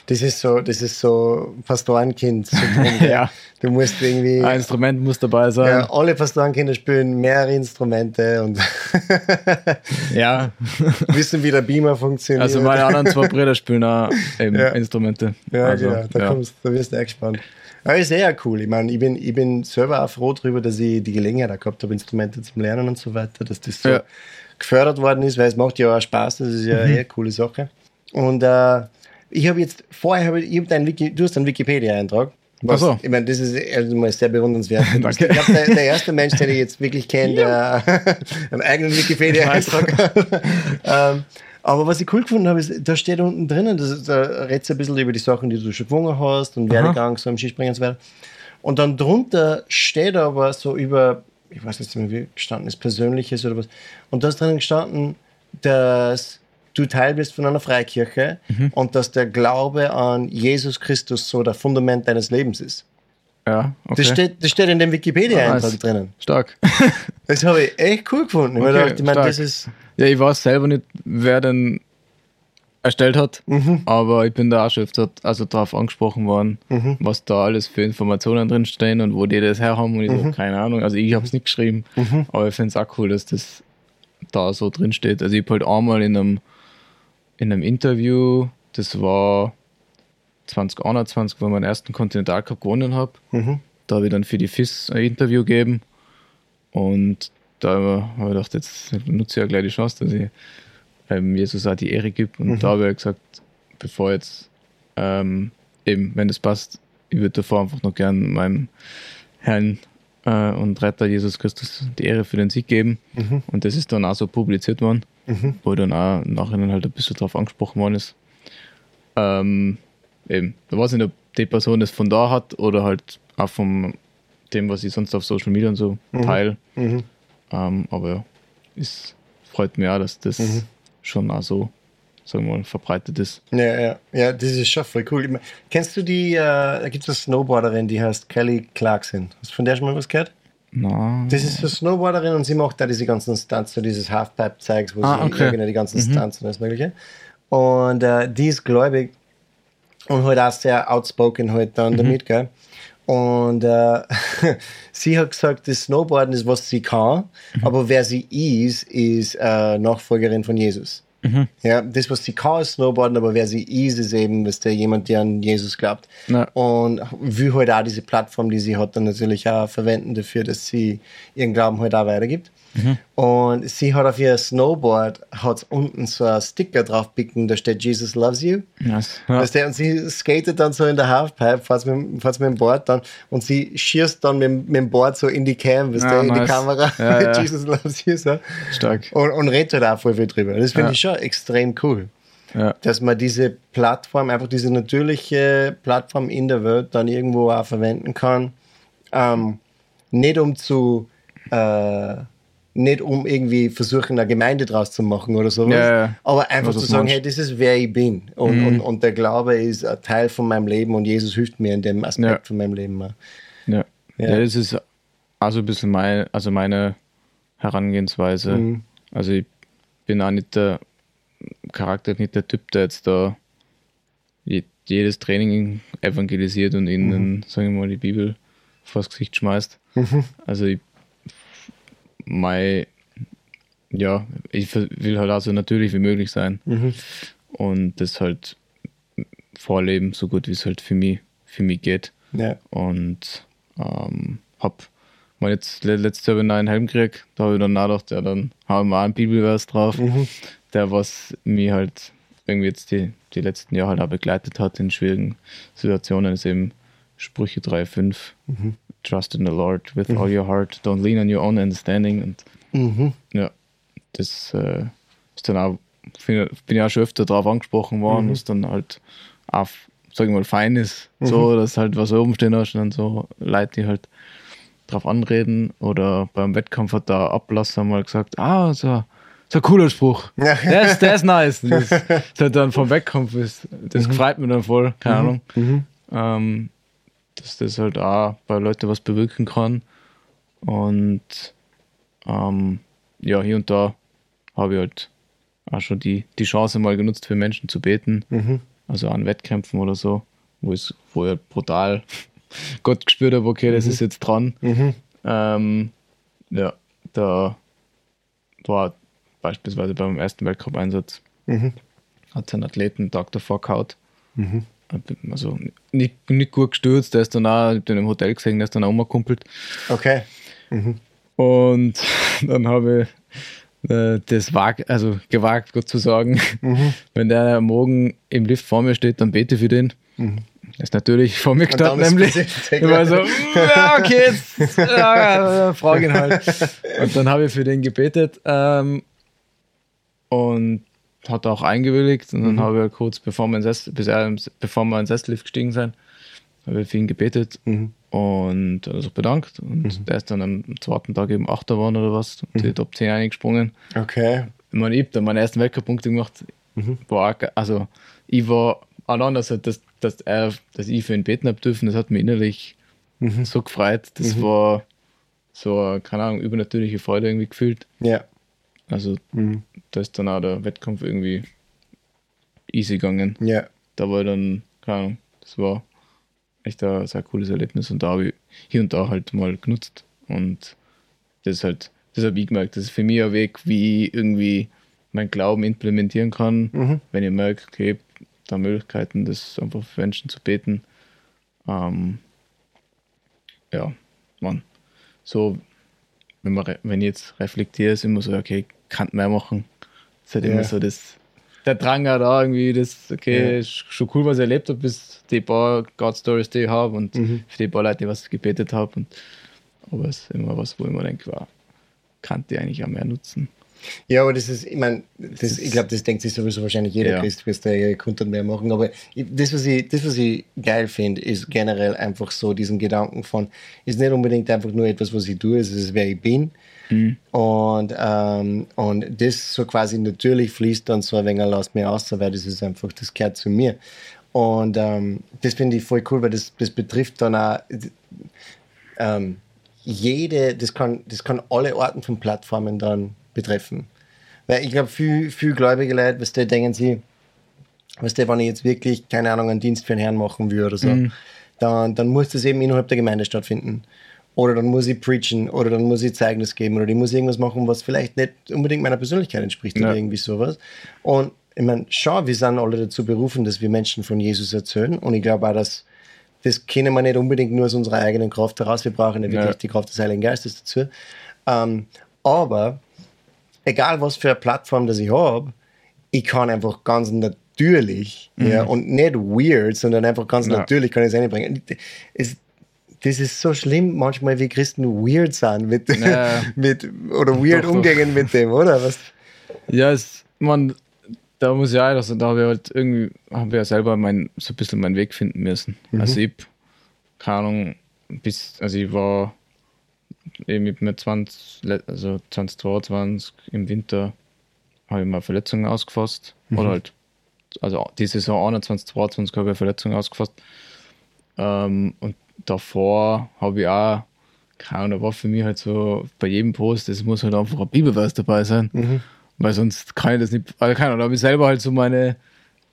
Das ist so, das ist so Pastorenkind. ja. Du musst irgendwie. Ein Instrument muss dabei sein. Ja, alle Pastorenkinder spielen mehrere Instrumente und ja. wissen, wie der Beamer funktioniert. Also meine anderen zwei Brüder spielen auch eben ja. Instrumente. Ja, also, genau. Da, Kommst, da wirst du echt gespannt. Aber ist sehr cool. Ich meine, ich bin, ich bin selber auch froh darüber, dass ich die Gelegenheit gehabt habe, Instrumente zum Lernen und so weiter, dass das so gefördert worden ist, weil es macht ja auch Spaß. Das ist ja mhm. eine coole Sache. Und äh, ich habe jetzt vorher, hab ich, hab dein Wiki, du hast einen Wikipedia-Eintrag. Was, so. Ich meine, das ist erstmal sehr bewundernswert. Danke. Ich glaube, der, der, erste Mensch, den ich jetzt wirklich kenne, der einen eigenen Wikipedia-Eintrag hat. ähm, Aber was ich cool gefunden habe, ist, da steht unten drinnen, das, da redest du ein bisschen über die Sachen, die du schon gewonnen hast und Werdegang so im Skispringen und so weiter. Und dann drunter steht aber so über, ich weiß nicht mehr, wie gestanden ist, Persönliches oder was. Und da ist drinnen gestanden, dass du Teil bist von einer Freikirche und dass der Glaube an Jesus Christus so das Fundament deines Lebens ist. Ja, okay. Das, steht, das steht in dem Wikipedia-Eintrag nice. drinnen. Stark. Das habe ich echt cool gefunden. Okay, ich meine, das ist. Ja, ich weiß selber nicht, wer den erstellt hat, aber ich bin da auch schon öfter also darauf angesprochen worden, was da alles für Informationen drin stehen und wo die das her haben. Und ich so, keine Ahnung. Also ich habe es nicht geschrieben, aber ich finde es auch cool, dass das da so drin steht. Also ich habe halt einmal in einem, in einem Interview, das war 2021, wo ich meinen ersten Continental Cup gewonnen habe, da habe ich dann für die FIS ein Interview gegeben. Und da habe ich gedacht, jetzt nutze ich ja gleich die Chance, dass ich ähm, Jesus auch die Ehre gibt. Und da habe ich gesagt, bevor jetzt, ähm, eben, wenn das passt, ich würde davor einfach noch gern meinem Herrn äh, und Retter Jesus Christus die Ehre für den Sieg geben. Und das ist dann auch so publiziert worden, wo dann auch im Nachhinein halt ein bisschen drauf angesprochen worden ist. Ähm, eben, da weiß ich nicht, ob die Person das von da hat oder halt auch von dem, was ich sonst auf Social Media und so teile. Ähm, aber ja, es freut mich auch, dass das schon auch so, sagen wir mal, verbreitet ist. Ja, ja, ja, das ist schon voll cool. Ich mein, kennst du die, äh, da gibt es eine Snowboarderin, die heißt Kelly Clarkson. Hast du von der schon mal was gehört? Na, Das ist eine Snowboarderin und sie macht da diese ganzen Stunts, so dieses Halfpipe-Zeugs, wo Ah, sie okay. genau die ganzen Stunts und alles Mögliche. Und äh, die ist gläubig und halt auch sehr outspoken halt dann damit, gell? Und äh, sie hat gesagt, das Snowboarden ist, was sie kann, aber wer sie ist, ist äh, Nachfolgerin von Jesus. Ja, das, was sie kann, ist Snowboarden, aber wer sie ist, ist eben ist der jemand, der an Jesus glaubt. Ja. Und will halt auch diese Plattform, die sie hat, dann natürlich auch verwenden dafür, dass sie ihren Glauben halt auch weitergibt. Und sie hat auf ihr Snowboard hat unten so ein Sticker drauf picken, da steht Jesus loves you. nice. Ja. Weißt du, und sie skatet dann so in der Halfpipe, fährt mit, fährt mit dem Board dann und sie schießt dann mit, mit dem Board so in die Cam, weißt Ja, du, in die nice. Kamera Ja. Jesus loves you. So. Stark. Und, und redet halt auch voll viel drüber. Das finde Ja. ich schon extrem cool Ja. dass man diese Plattform, einfach diese natürliche Plattform in der Welt dann irgendwo auch verwenden kann. Ähm, nicht um zu, äh, nicht um irgendwie versuchen, eine Gemeinde draus zu machen oder sowas, Ja, aber einfach zu sagen, hey, das ist wer ich bin. Und, Mhm. und, und der Glaube ist ein Teil von meinem Leben und Jesus hilft mir in dem Aspekt Ja. von meinem Leben. Ja. Ja. das ist also ein bisschen mein, also meine Herangehensweise. Mhm. Also ich bin auch nicht der Charakter, nicht der Typ, der jetzt da je- jedes Training evangelisiert und Mhm. ihnen, sagen wir mal, die Bibel vors Gesicht schmeißt. Mhm. Also ich, mein, ja, ich will halt auch so natürlich wie möglich sein Mhm. und das halt vorleben, so gut wie es halt für mich, für mich geht Ja. und ähm, hab mal jetzt le- letztes Jahr einen neuen Helm gekriegt. Da habe ich dann nachgedacht, ja, dann haben wir auch einen Bibelvers drauf, der was mich halt irgendwie jetzt die, die letzten Jahre halt auch begleitet hat in schwierigen Situationen, ist eben Sprüche 3,5. Trust in the Lord with all your heart, don't lean on your own understanding. Und Mhm. ja, das äh, ist dann auch, bin bin ja auch schon öfter drauf angesprochen worden, was dann halt auch, sag ich mal, fein ist, so, dass halt was oben stehen hast und dann so Leute, die halt drauf anreden oder beim Wettkampf hat der Ablasser mal gesagt, ah, so, so ein cooler Spruch. Ja. Der ist, der ist nice. Das, das halt dann vom Wettkampf ist, das gefreut mir dann voll, keine Ahnung. Ähm, dass das halt auch bei Leuten was bewirken kann. Und ähm, ja, hier und da habe ich halt auch schon die, die Chance mal genutzt, für Menschen zu beten. Also an Wettkämpfen oder so, wo ich, wo ich brutal Gott gespürt habe, okay, das ist jetzt dran. Ähm, ja, da war beispielsweise beim ersten Weltcup-Einsatz hat sein Athleten Tag davor gehaut. Also nicht, nicht gut gestürzt, der ist dann auch, ich hab den im Hotel gesehen, der ist dann auch umgekumpelt. Okay. Und dann habe ich äh, das wag, also gewagt, Gott zu sagen, wenn der Morgen im Lift vor mir steht, dann bete für den. Er ist natürlich vor mir gestanden, nämlich. Ich war so, "Mm, ja, okay, jetzt ja, frage ihn halt. Und dann habe ich für den gebetet. Ähm, und hat er auch eingewilligt und dann mhm. habe ich kurz, bevor wir, ins bis er, bevor wir ins Sesslift gestiegen sind, habe ich für ihn gebetet mhm. und sich bedankt. Und mhm. der ist dann am zweiten Tag eben Achter geworden oder was und mhm. die Top 10 eingesprungen. Okay. Ich meine, ich habe dann meine ersten Weltcup-Punkte gemacht. Mhm. War, also, ich war allein, dass, dass, dass, er, dass ich für ihn beten habe dürfen, das hat mich innerlich mhm. so gefreut. Das mhm. war so, keine Ahnung, übernatürliche Freude irgendwie gefühlt. Ja. Also, mhm. da ist dann auch der Wettkampf irgendwie easy gegangen. Ja. Da war dann, keine Ahnung, das war echt ein sehr cooles Erlebnis und da habe ich hier und da halt mal genutzt. Und das ist halt, das habe ich gemerkt, das ist für mich ein Weg, wie ich irgendwie meinen Glauben implementieren kann, mhm. wenn ich merke, okay, da Möglichkeiten, das einfach für Menschen zu beten. Ähm, ja, man, so, wenn, man, wenn ich jetzt reflektiere, ist immer so, okay, kann mehr machen. Das ist halt ja. immer so das, der Drang da irgendwie, das, okay, ja. ist schon cool, was ich erlebt habe, bis die paar God Stories, die ich habe und mhm. für die paar Leute, die was gebetet habe. aber es ist immer was, wo ich mir denke, wow, kann die eigentlich auch mehr nutzen. Ja, aber das ist, ich meine, ich glaube, das denkt sich sowieso wahrscheinlich jeder ja. Christ, wirst du Content mehr machen. Aber das, was ich, das, was ich geil finde, ist generell einfach so diesen Gedanken von, ist nicht unbedingt einfach nur etwas, was ich tue, es ist, wer ich bin. Mhm. Und, ähm, und das so quasi natürlich fließt dann so ein wenig, lasst mir aus, weil das ist einfach, das gehört zu mir. Und ähm, das finde ich voll cool, weil das, das betrifft dann auch ähm, jede, das kann, das kann alle Arten von Plattformen dann betreffen. Weil ich glaube, viel, viel gläubige Leute, was die denken sie, was der, wenn ich jetzt wirklich, keine Ahnung, einen Dienst für den Herrn machen würde oder so, mhm. dann, dann muss das eben innerhalb der Gemeinde stattfinden. Oder dann muss ich preachen oder dann muss ich Zeugnis geben oder ich muss irgendwas machen, was vielleicht nicht unbedingt meiner Persönlichkeit entspricht ja. oder irgendwie sowas. Und ich meine, schau, wir sind alle dazu berufen, dass wir Menschen von Jesus erzählen. Und ich glaube auch, dass das kennen wir nicht unbedingt nur aus unserer eigenen Kraft heraus. Wir brauchen ja wirklich ja. die Kraft des Heiligen Geistes dazu. Ähm, aber egal was für eine Plattform das ich habe, ich kann einfach ganz natürlich mhm. ja, und nicht weird, sondern einfach ganz ja. natürlich kann ich es einbringen. Es, das ist so schlimm manchmal, wie Christen weird sind mit, ja. mit oder weird doch, umgehen doch. mit dem, oder? Was? Ja, es, man, da muss ich auch, also da habe ich halt irgendwie, habe ich ja selber mein, so ein bisschen meinen Weg finden müssen. Mhm. Also ich, keine Ahnung, bis, also ich war eben mit 20, also 2022 im Winter habe ich mal Verletzungen ausgefasst. Mhm. Oder halt, also die Saison 21, 22 habe ich Verletzungen ausgefasst. Ähm, und davor habe ich auch, keine Ahnung, da war für mich halt so bei jedem Post, es muss halt einfach ein Bibelvers dabei sein. Mhm. Weil sonst kann ich das nicht, also keine Ahnung, da habe ich selber halt so meine,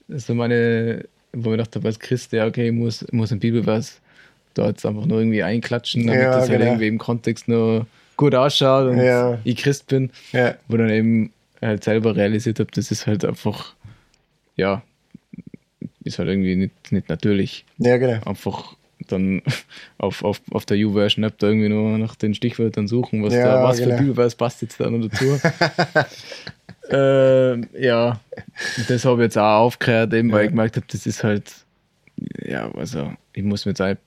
so meine, wo ich dachte, als Christ, ja, okay, ich muss, ich muss ein Bibelvers da jetzt einfach nur irgendwie einklatschen, damit ja, das halt genau. halt irgendwie im Kontext nur gut ausschaut und ja. ich Christ bin. Ja. Wo dann eben halt selber realisiert habe, das ist halt einfach, ja, ist halt irgendwie nicht, nicht natürlich. Ja, genau. Einfach dann auf, auf, auf der U-Version-App da irgendwie nur nach den Stichwörtern suchen, was, ja, da, was genau. für Bibelvers passt jetzt da noch dazu. äh, ja, das habe ich jetzt auch aufgehört, eben, weil ich gemerkt habe, das ist halt, ja, also ich muss mir jetzt halt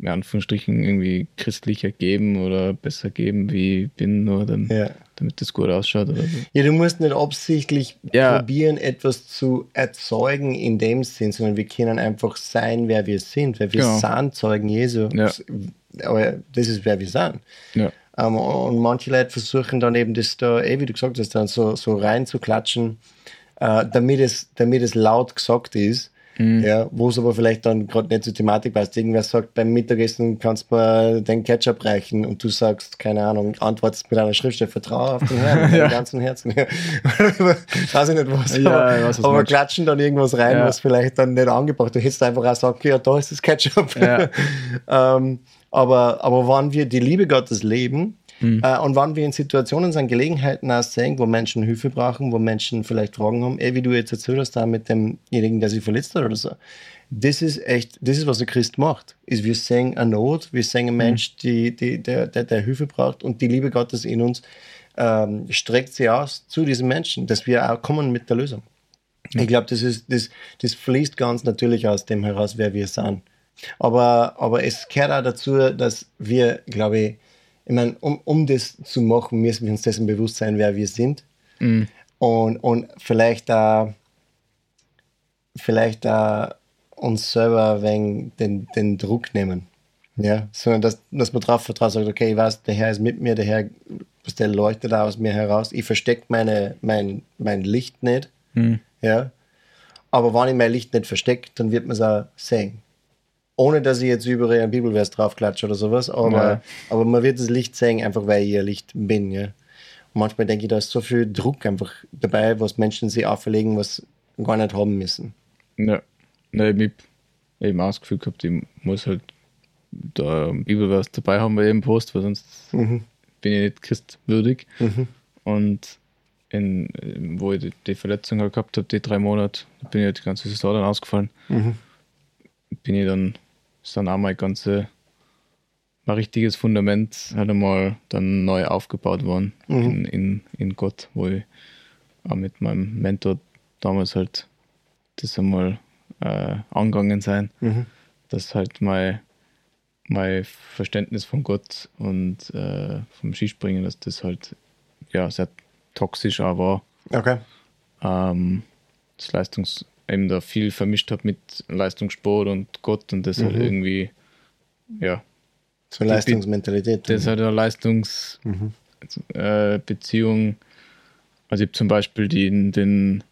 in Anführungsstrichen irgendwie christlicher geben oder besser geben, wie ich bin, nur dann, ja. damit das gut ausschaut. Oder so. Ja, du musst nicht absichtlich ja. probieren, etwas zu erzeugen in dem Sinn, sondern wir können einfach sein, wer wir sind, weil wir genau. sind Zeugen Jesu. Ja. Aber das ist, wer wir sind. Ja. Um, ähm, und manche Leute versuchen dann eben das da, eh, wie du gesagt hast, dann so, so rein zu klatschen, uh, damit, es, damit es laut gesagt ist Mhm. Ja, wo es aber vielleicht dann gerade nicht zur Thematik passt. Irgendwer sagt, beim Mittagessen kannst du mal den Ketchup reichen und du sagst, keine Ahnung, antwortest mit einer Schriftstelle, vertraue auf den Herrn, mit ja. ganzen Herzen. weiß ich nicht was. Ja, aber, weiß, was aber klatschen dann irgendwas rein, ja. was vielleicht dann nicht angebracht ist. Du hättest einfach auch sagen, ja, da ist das Ketchup. ähm, aber, aber wann wir die Liebe Gottes leben, Mhm. Äh, und wann wir in Situationen sind, Gelegenheiten auch sehen, wo Menschen Hilfe brauchen, wo Menschen vielleicht Fragen haben, eh, wie du jetzt erzählt hast, da mit demjenigen, der sich verletzt hat oder so. Das ist echt, das ist, was ein Christ macht. Ist, wir sehen eine Not, wir sehen einen mhm. Mensch, die, die, der, der, der Hilfe braucht und die Liebe Gottes in uns ähm, streckt sie aus zu diesen Menschen, dass wir auch kommen mit der Lösung. Ich glaube, das, das, das fließt ganz natürlich aus dem heraus, wer wir sind. Aber, aber es gehört auch dazu, dass wir, glaube ich, ich meine, um, um das zu machen, müssen wir uns dessen bewusst sein, wer wir sind. Mhm. und, und vielleicht da vielleicht da uns selber wegen den, den Druck nehmen. Ja, sondern dass, dass man drauf vertraut, sagt, okay, ich weiß, der Herr ist mit mir, der Herr, der leuchtet aus mir heraus. Ich verstecke meine, mein, mein Licht nicht. Hm. Ja. Aber wenn ich mein Licht nicht verstecke, dann wird man es auch sehen. Ohne dass ich jetzt überall einen Bibelvers draufklatsche oder sowas, aber, Ja. aber man wird das Licht sehen, einfach weil ich ihr Licht bin. Ja. Und manchmal denke ich, da ist so viel Druck einfach dabei, was Menschen sich auferlegen, was gar nicht haben müssen. Ja. Ne, ich hab eben auch das Gefühl gehabt, ich muss halt da einen Bibelvers dabei haben bei jedem Post, weil sonst Mhm. bin ich nicht christwürdig. Mhm. Und in, wo ich die, die Verletzung halt gehabt habe, die drei Monate, bin ich halt die ganze Saison dann ausgefallen. Mhm. Bin ich dann, ist dann auch mein ganze, mein richtiges Fundament halt einmal dann neu aufgebaut worden Mhm. in, in, in Gott, wo ich auch mit meinem Mentor damals halt das einmal äh, angegangen sein, Mhm. dass halt mein, mein Verständnis von Gott und äh, vom Skispringen, dass das halt ja sehr toxisch auch war. Okay. Ähm, das Leistungs eben da viel vermischt habe mit Leistungssport und Gott und das halt Mhm. irgendwie ja, So Leistungsmentalität. das halt eine Leistungsbeziehung. Mhm. Äh, also ich habe zum Beispiel den, den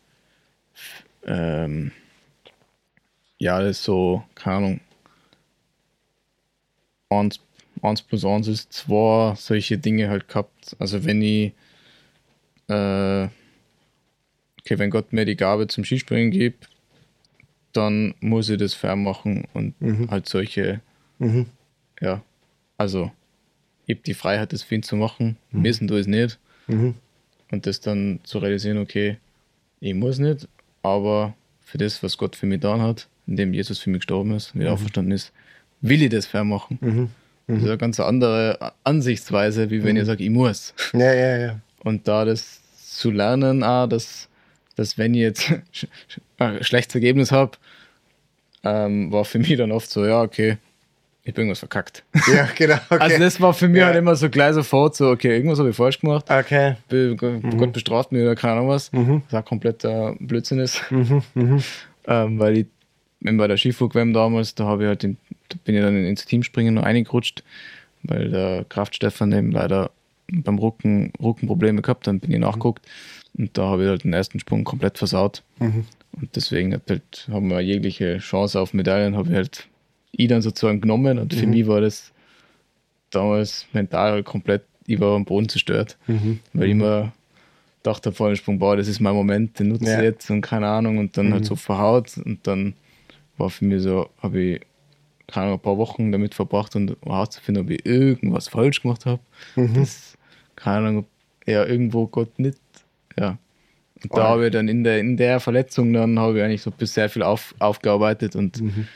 ähm, ja, das ist so, keine Ahnung, 1, 1 plus 1 ist 2, solche Dinge halt gehabt. Also wenn ich, äh, okay, wenn Gott mir die Gabe zum Skispringen gibt, dann muss ich das fair machen und Mhm. halt solche, Mhm. ja, also ich habe die Freiheit, das für ihn zu machen, müssen du es nicht Mhm. und das dann zu realisieren, okay, ich muss nicht, aber für das, was Gott für mich getan hat, indem Jesus für mich gestorben ist, wieder auferstanden ist, will ich das fair machen. Mhm. Das ist eine ganz andere Ansichtsweise, wie wenn ich sage, ich muss. Ja, ja, ja. Und da das zu lernen, auch, dass, dass wenn ich jetzt ein schlechtes Ergebnis habe, ähm, war für mich dann oft so, ja, okay, ich habe irgendwas verkackt. Ja, genau. Okay. Also das war für mich Ja. halt immer so gleich sofort so, okay, irgendwas habe ich falsch gemacht. okay. Be- Gott bestraft mich oder keine Ahnung was. Mhm. Was auch kompletter Blödsinn ist. Mhm. Mhm. Ähm, weil ich wenn bei der Skiflug-WM damals, da habe ich halt da bin ich dann ins Teamspringen noch reingerutscht, weil der Kraft Stefan eben leider beim Rücken, Rückenprobleme gehabt dann bin ich nachgeguckt und da habe ich halt den ersten Sprung komplett versaut. Mhm. Und deswegen hat halt, haben wir jegliche Chance auf Medaillen, habe ich halt ich dann sozusagen genommen und für Mhm. mich war das damals mental komplett, ich war am Boden zerstört, Mhm. weil ich immer dachte vor dem Sprung, boah, das ist mein Moment, den nutze Ja. ich jetzt und keine Ahnung und dann halt so verhaut und dann war für mich so, habe ich keine Ahnung, ein paar Wochen damit verbracht und herauszufinden, ob ich irgendwas falsch gemacht habe. Mhm. Das, keine Ahnung, ob ja irgendwo Gott nicht, ja. Und da habe ich dann in der, in der Verletzung dann habe ich eigentlich so bis sehr viel auf, aufgearbeitet und Mhm.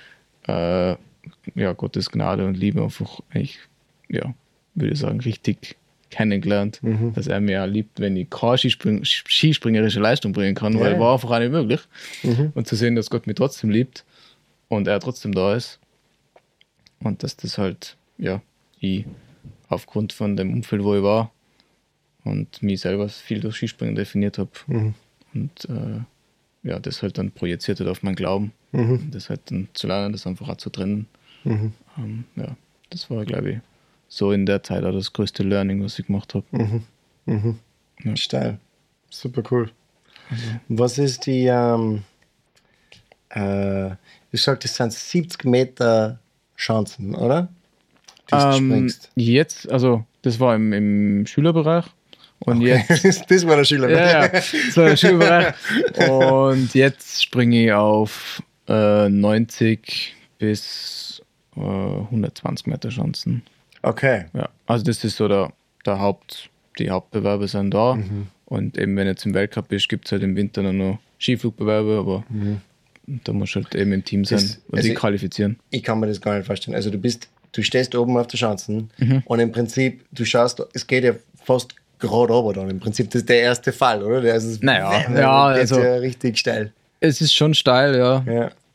äh, ja, Gottes Gnade und Liebe einfach eigentlich, ja, würde ich sagen, richtig kennengelernt, Mhm. dass er mir liebt, wenn ich keine Skispring skispringerische Leistung bringen kann, weil Ja. war einfach auch nicht möglich. Mhm. Und zu sehen, dass Gott mich trotzdem liebt und er trotzdem da ist. Und dass das halt, ja, ich aufgrund von dem Umfeld, wo ich war und mich selber viel durch Skispringen definiert habe Mhm. und äh, ja, das halt dann projiziert hat auf meinen Glauben. Mhm. Das halt dann zu lernen, das einfach auch zu trennen. Mhm. Ähm, ja, das war, glaube ich, so in der Zeit auch das größte Learning, was ich gemacht habe. Mhm. Mhm. Ja. Steil. Super cool. Was ist die, ähm, äh, ich sag, das sind 70 Meter Chancen, oder? Die du Ähm, springst. jetzt, also das war im, im Schülerbereich und Okay. jetzt das war der Schüler. ne? Ja, ja, das war der Schulbereich. Und jetzt springe ich auf äh, 90 bis äh, 120 Meter Chancen. Okay. Ja, also das ist so der, der Haupt, die Hauptbewerbe sind da. Mhm. Und eben wenn jetzt im Weltcup bist, gibt es halt im Winter dann noch Skiflugbewerbe, aber da musst du halt eben im Team sein Mhm. Das- und also die ich- qualifizieren. Ich kann mir das gar nicht vorstellen. Also du bist, du stehst oben auf der Chancen Mhm. und im Prinzip, du schaust, es geht ja fast gerade runter dann. Im Prinzip, das ist der erste Fall, oder? Der ist, Naja, ja, also- ja richtig steil. Es ist schon steil, ja.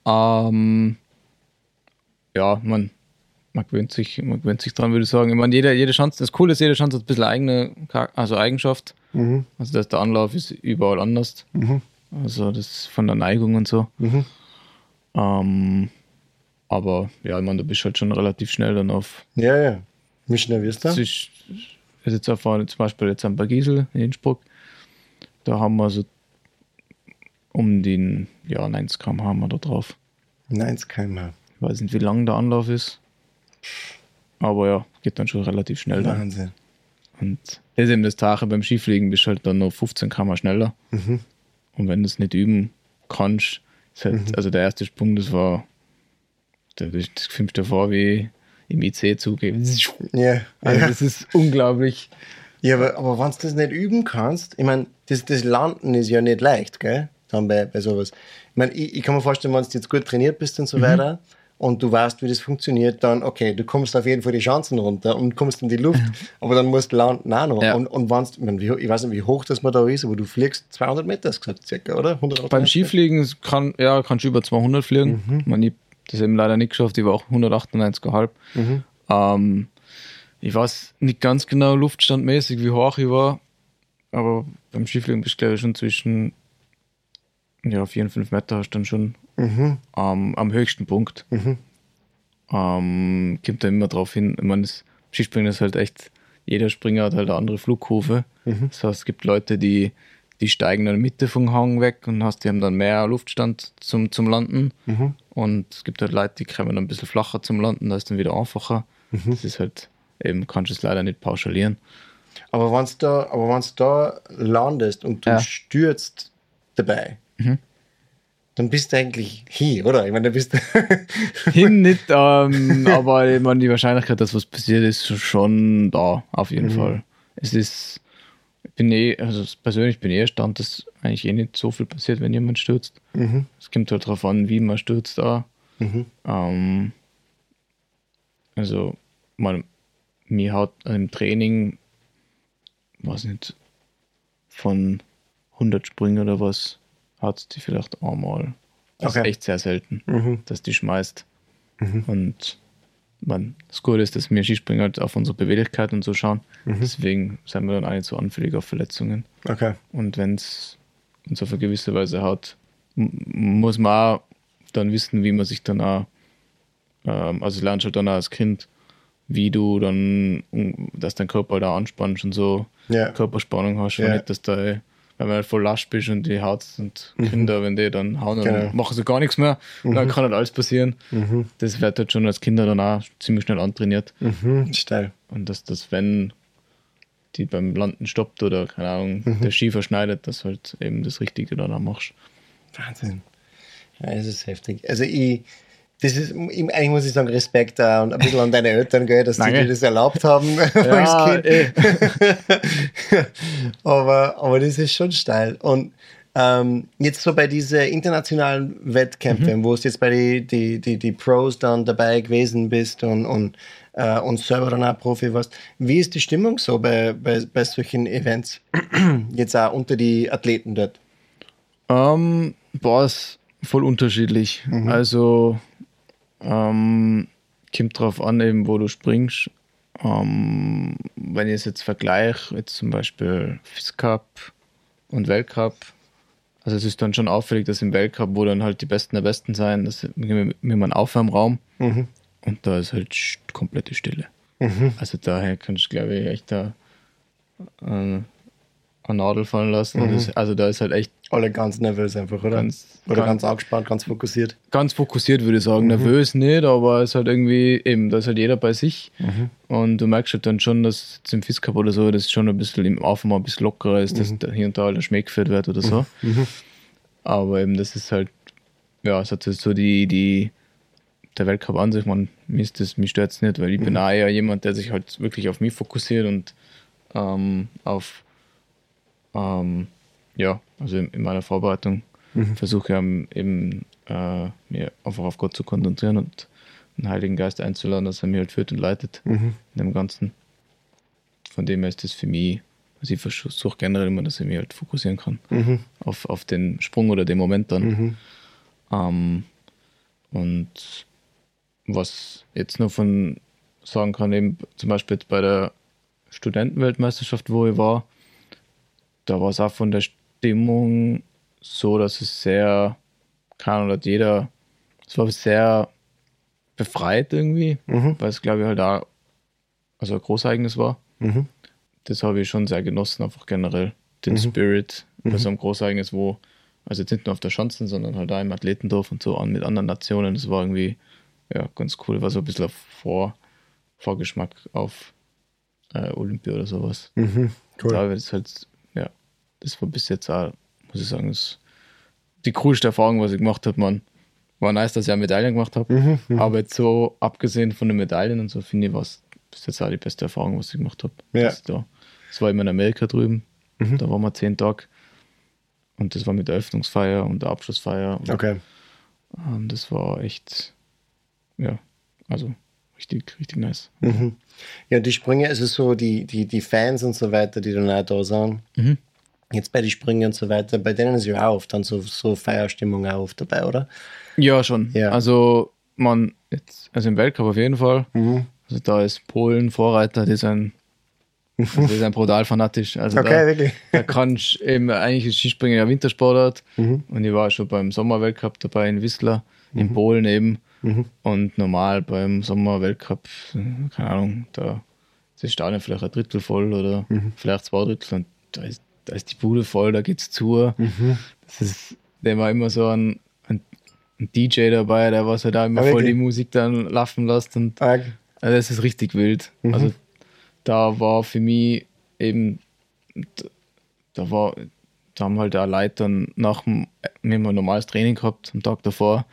Ja. Ähm, ja, man, man gewöhnt sich, man gewöhnt sich dran, würde ich sagen. Ich meine, jede, jede Chance, das Coole ist, jede Chance hat ein bisschen eigene also Eigenschaft. Mhm. Also dass der Anlauf ist überall anders. Mhm. Also das von der Neigung und so. Mhm. Ähm, aber ja, ich meine, du bist halt schon relativ schnell dann auf. Ja, ja. Wie schnell wirst du? Das ist, ist jetzt erfahren, zum Beispiel jetzt am Bergisel in Innsbruck. Da haben wir so um den ja, 90 km haben wir da drauf. 90 km. Ich weiß nicht, wie lang der Anlauf ist. Aber ja, geht dann schon relativ schnell. Wahnsinn. Dann. Und das ist eben das Tache beim Skifliegen, bist halt dann noch 15 km schneller. Mhm. Und wenn du es nicht üben kannst, halt, mhm. also der erste Sprung, das war, das fünfte vor wie im IC zugeben. Ja. Also das ist unglaublich. Ja, aber, aber wenn du das nicht üben kannst, ich meine, das, das Landen ist ja nicht leicht, gell? Dann bei, bei sowas. Ich meine, ich, ich kann mir vorstellen, wenn du jetzt gut trainiert bist und so mhm. weiter, und du weißt, wie das funktioniert, dann, okay, du kommst auf jeden Fall die Chancen runter und kommst in die Luft, aber dann musst du landen auch noch. Ja. Und, und wenn's, ich weiß nicht, wie hoch das man da ist, aber du fliegst 200 Meter, hast gesagt, circa, oder? 100 Beim Skifliegen kann, ja, kannst du über 200 fliegen. Mhm. Man, ich das eben leider nicht geschafft, ich war auch 198,5. Mhm. Ähm, ich weiß nicht ganz genau luftstandmäßig, wie hoch ich war, aber beim Skifliegen bist du, glaube ich, schon zwischen ja, 4 und 5 Meter hast du dann schon mhm. ähm, am höchsten Punkt. Mhm. Ähm, kommt da immer drauf hin. Ich meine, das Skispringen ist halt echt, jeder Springer hat halt eine andere Flugkurve. Mhm. Das heißt, es gibt Leute, die, die steigen in der Mitte vom Hang weg und hast, die haben dann mehr Luftstand zum, zum Landen. Mhm. Und es gibt halt Leute, die kommen dann ein bisschen flacher zum Landen, da ist dann wieder einfacher. Mhm. Das ist halt, eben kannst du es leider nicht pauschalieren. Aber wenn du da, da landest und du ja. stürzt dabei, mhm dann bist du eigentlich hier, oder? Ich meine, du bist hin nicht, ähm, aber ich meine, die Wahrscheinlichkeit, dass was passiert, ist schon da, auf jeden mhm. Fall. Es ist, bin eh, also persönlich bin ich eh erstaunt, dass eigentlich eh nicht so viel passiert, wenn jemand stürzt. Mhm. Es kommt halt darauf an, wie man stürzt da. Mhm. Ähm, also, man, mir hat im Training, weiß nicht, von 100 Sprüngen oder was, hat die vielleicht einmal. Das okay. ist echt sehr selten, mhm. dass die schmeißt. Mhm. Und man, das Gute ist, dass wir Skispringer halt auf unsere Beweglichkeit und so schauen. Mhm. Deswegen sind wir dann auch nicht so anfällig auf Verletzungen. Okay. Und wenn es uns auf eine gewisse Weise hat, muss man auch dann wissen, wie man sich dann auch, ähm, also lernst halt dann auch als Kind, wie du dann, dass dein Körper da anspannst und so yeah. Körperspannung hast, yeah. nicht, dass da wenn man halt voll lasch bist und die Haut und mhm. Kinder, wenn die dann hauen, dann genau. machen sie gar nichts mehr. Und mhm. dann kann halt alles passieren. Mhm. Das wird halt schon als Kinder dann auch ziemlich schnell antrainiert. Mhm. Steil. Und dass das, wenn die beim Landen stoppt oder, keine Ahnung, mhm. der Ski verschneidet, dass halt eben das Richtige dann auch machst. Wahnsinn. Ja, es ist heftig. Also ich, das ist, eigentlich muss ich sagen, Respekt da und ein bisschen an deine Eltern, gell, dass Danke. die dir das erlaubt haben ja, als Kind. Eh. aber, aber das ist schon steil. Und ähm, jetzt so bei diesen internationalen Wettkämpfen, mhm. wo du jetzt bei die, die, die, die Pros dann dabei gewesen bist und, und, äh, und selber dann auch Profi warst, wie ist die Stimmung so bei, bei, bei solchen Events? jetzt auch unter die Athleten dort? Ähm, boah, ist voll unterschiedlich. Mhm. Also ähm, kommt drauf an, eben, wo du springst. Ähm, wenn ich es jetzt vergleiche, jetzt zum Beispiel FIS Cup und Weltcup, also es ist dann schon auffällig, dass im Weltcup, wo dann halt die Besten der Besten sein, dass wir einen Aufwärmraum mhm. und da ist halt komplette Stille. Mhm. Also daher kannst du, glaube ich, echt da äh, eine Nadel fallen lassen. Mhm. Das, also da ist halt echt. Alle ganz nervös einfach, oder? Ganz, oder ganz, ganz angespannt, ganz fokussiert. Ganz fokussiert würde ich sagen. Mhm. Nervös nicht, aber es ist halt irgendwie, eben, da ist halt jeder bei sich. Mhm. Und du merkst halt dann schon, dass zum Fiskap oder so, das schon ein bisschen im Aufwärm ein bisschen lockerer ist, dass mhm. da hier und da halt ein Schmäh geführt wird oder so. Mhm. Mhm. Aber eben, das ist halt, ja, es hat so die, die, der Weltcup an sich, man, ist das, mich stört es nicht, weil ich bin auch eher jemand, der sich halt wirklich auf mich fokussiert und ähm, auf ähm, ja, also in, in meiner Vorbereitung mhm. versuche ich eben äh, mir einfach auf Gott zu konzentrieren und den Heiligen Geist einzuladen, dass er mir halt führt und leitet mhm. in dem Ganzen. Von dem her ist das für mich, also ich versuche generell immer, dass ich mich halt fokussieren kann mhm. auf, auf den Sprung oder den Moment dann. Mhm. Ähm, und was jetzt nur von sagen kann, eben zum Beispiel bei der Studentenweltmeisterschaft, wo ich war, da war es auch von der Stimmung so, dass es sehr, Ahnung, hat jeder, es war sehr befreit irgendwie, Mhm. weil es glaube ich halt auch also ein Großereignis war. Mhm. Das habe ich schon sehr genossen, einfach generell. Den Mhm. Spirit bei so einem Großereignis, wo, also jetzt nicht nur auf der Schanzen, sondern halt auch im Athletendorf und so an mit anderen Nationen. Das war irgendwie ja, ganz cool. War so ein bisschen ein Vor, Vorgeschmack auf äh, Olympia oder sowas. Mhm. Cool. Da ist halt, ja, das war bis jetzt auch, muss ich sagen, das die coolste Erfahrung, was ich gemacht habe, man. War nice, dass ich auch Medaillen gemacht habe. Mhm. Mhm. Aber jetzt so, abgesehen von den Medaillen und so, finde ich, war es bis jetzt auch die beste Erfahrung, was ich gemacht habe. Ja. Das, da, das war immer in Amerika drüben. Mhm. Da waren wir zehn Tage. Und das war mit der Eröffnungsfeier und der Abschlussfeier. Und, Okay. ähm, das war echt, ja, also richtig, richtig nice. Mhm. Ja, die Sprünge, also so die, die, die Fans und so weiter, die dann auch da sind. Mhm. Jetzt bei den Sprüngen und so weiter, bei denen ist ja auch oft dann so, so Feierstimmung auch oft dabei, oder? Ja, schon. Ja. Also, man, jetzt, also im Weltcup auf jeden Fall. Mhm. Also da ist Polen Vorreiter, die sind, also die sind brutal fanatisch. Also Okay, da, wirklich. da kannst eben, eigentlich ist Skispringen ja Wintersportart. Mhm. Und ich war schon beim Sommerweltcup dabei in Wisla, in Polen eben. Mhm. Und normal beim Sommerweltcup, keine Ahnung, da ist das Stadion vielleicht ein Drittel voll oder Mhm. vielleicht zwei Drittel. Und da ist, da ist die Bude voll, da geht's zu. Mhm. Das ist, der war immer so ein, ein, ein DJ dabei, der was halt da immer Ah, voll die? Musik dann laufen lässt. Und Ah, also das ist richtig wild. Mhm. Also da war für mich eben, da war, da haben halt auch Leute dann nach dem, wir haben ein normales Training gehabt am Tag davor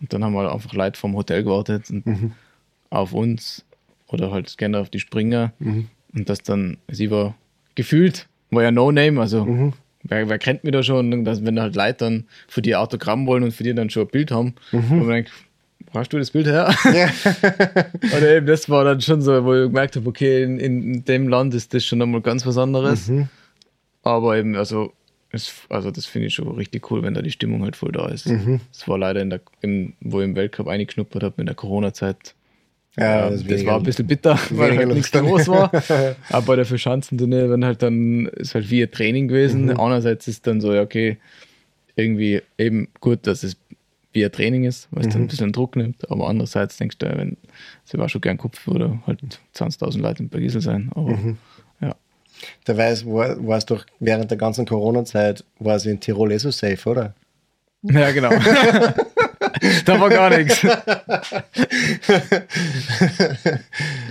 und dann haben halt einfach Leute vom Hotel gewartet und Mhm. auf uns oder halt generell auf die Springer Mhm. und das dann, ich war gefühlt, war ja No-Name, also Mhm. wer, wer kennt mich da schon, dass wenn halt Leute dann für die Autogramm wollen und für die dann schon ein Bild haben, Mhm. wo man denkt, brauchst du das Bild her? Ja. Oder eben, das war dann schon so, wo ich gemerkt habe, okay, in, in dem Land ist das schon einmal ganz was anderes. Mhm. Aber eben, also, es, also das finde ich schon richtig cool, wenn da die Stimmung halt voll da ist. Mhm. Es war leider, in der, im, wo ich im Weltcup eingeschnuppert habe in der Corona-Zeit. Ja, ähm, das das, war ein bisschen bitter, weil halt nichts los war. Aber dafür Schanzenturnier, wenn halt dann, ist halt wie ein Training gewesen. Mhm. Einerseits ist dann so, ja, okay, irgendwie eben gut, dass es wie ein Training ist, weil es Mhm. dann ein bisschen Druck nimmt. Aber andererseits denkst du, wenn, sie war schon gern Kopf oder halt 20.000 Leute in Bergisel sein. Aber Mhm. ja. Da weiß, war, war es doch während der ganzen Corona-Zeit, war es in Tirol eh so safe, oder? Ja, genau. da war gar nichts.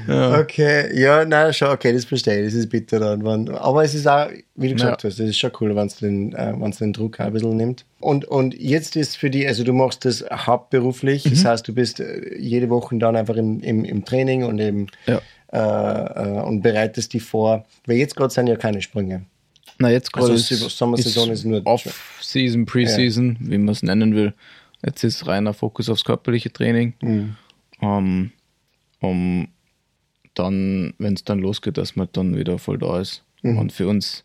Ja. Okay, ja, nein, schon, okay, das verstehe ich, das ist bitter dann. Aber es ist auch, wie du gesagt hast, das ist schon cool, wenn es den, äh, den Druck auch ein bisschen nimmt. Und, und jetzt ist für dich, also du machst das hauptberuflich, das heißt, du bist äh, jede Woche dann einfach im, im, im Training und eben Ja. äh, äh, und bereitest die vor. Weil jetzt gerade sind ja keine Sprünge. Na, jetzt gerade Also ist, Sommersaison ist nur- Off-Season, Pre-Season, wie man es nennen will. Jetzt ist reiner Fokus aufs körperliche Training. Mhm. Ähm, um dann, wenn es dann losgeht, dass man dann wieder voll da ist. Mhm. Und für uns,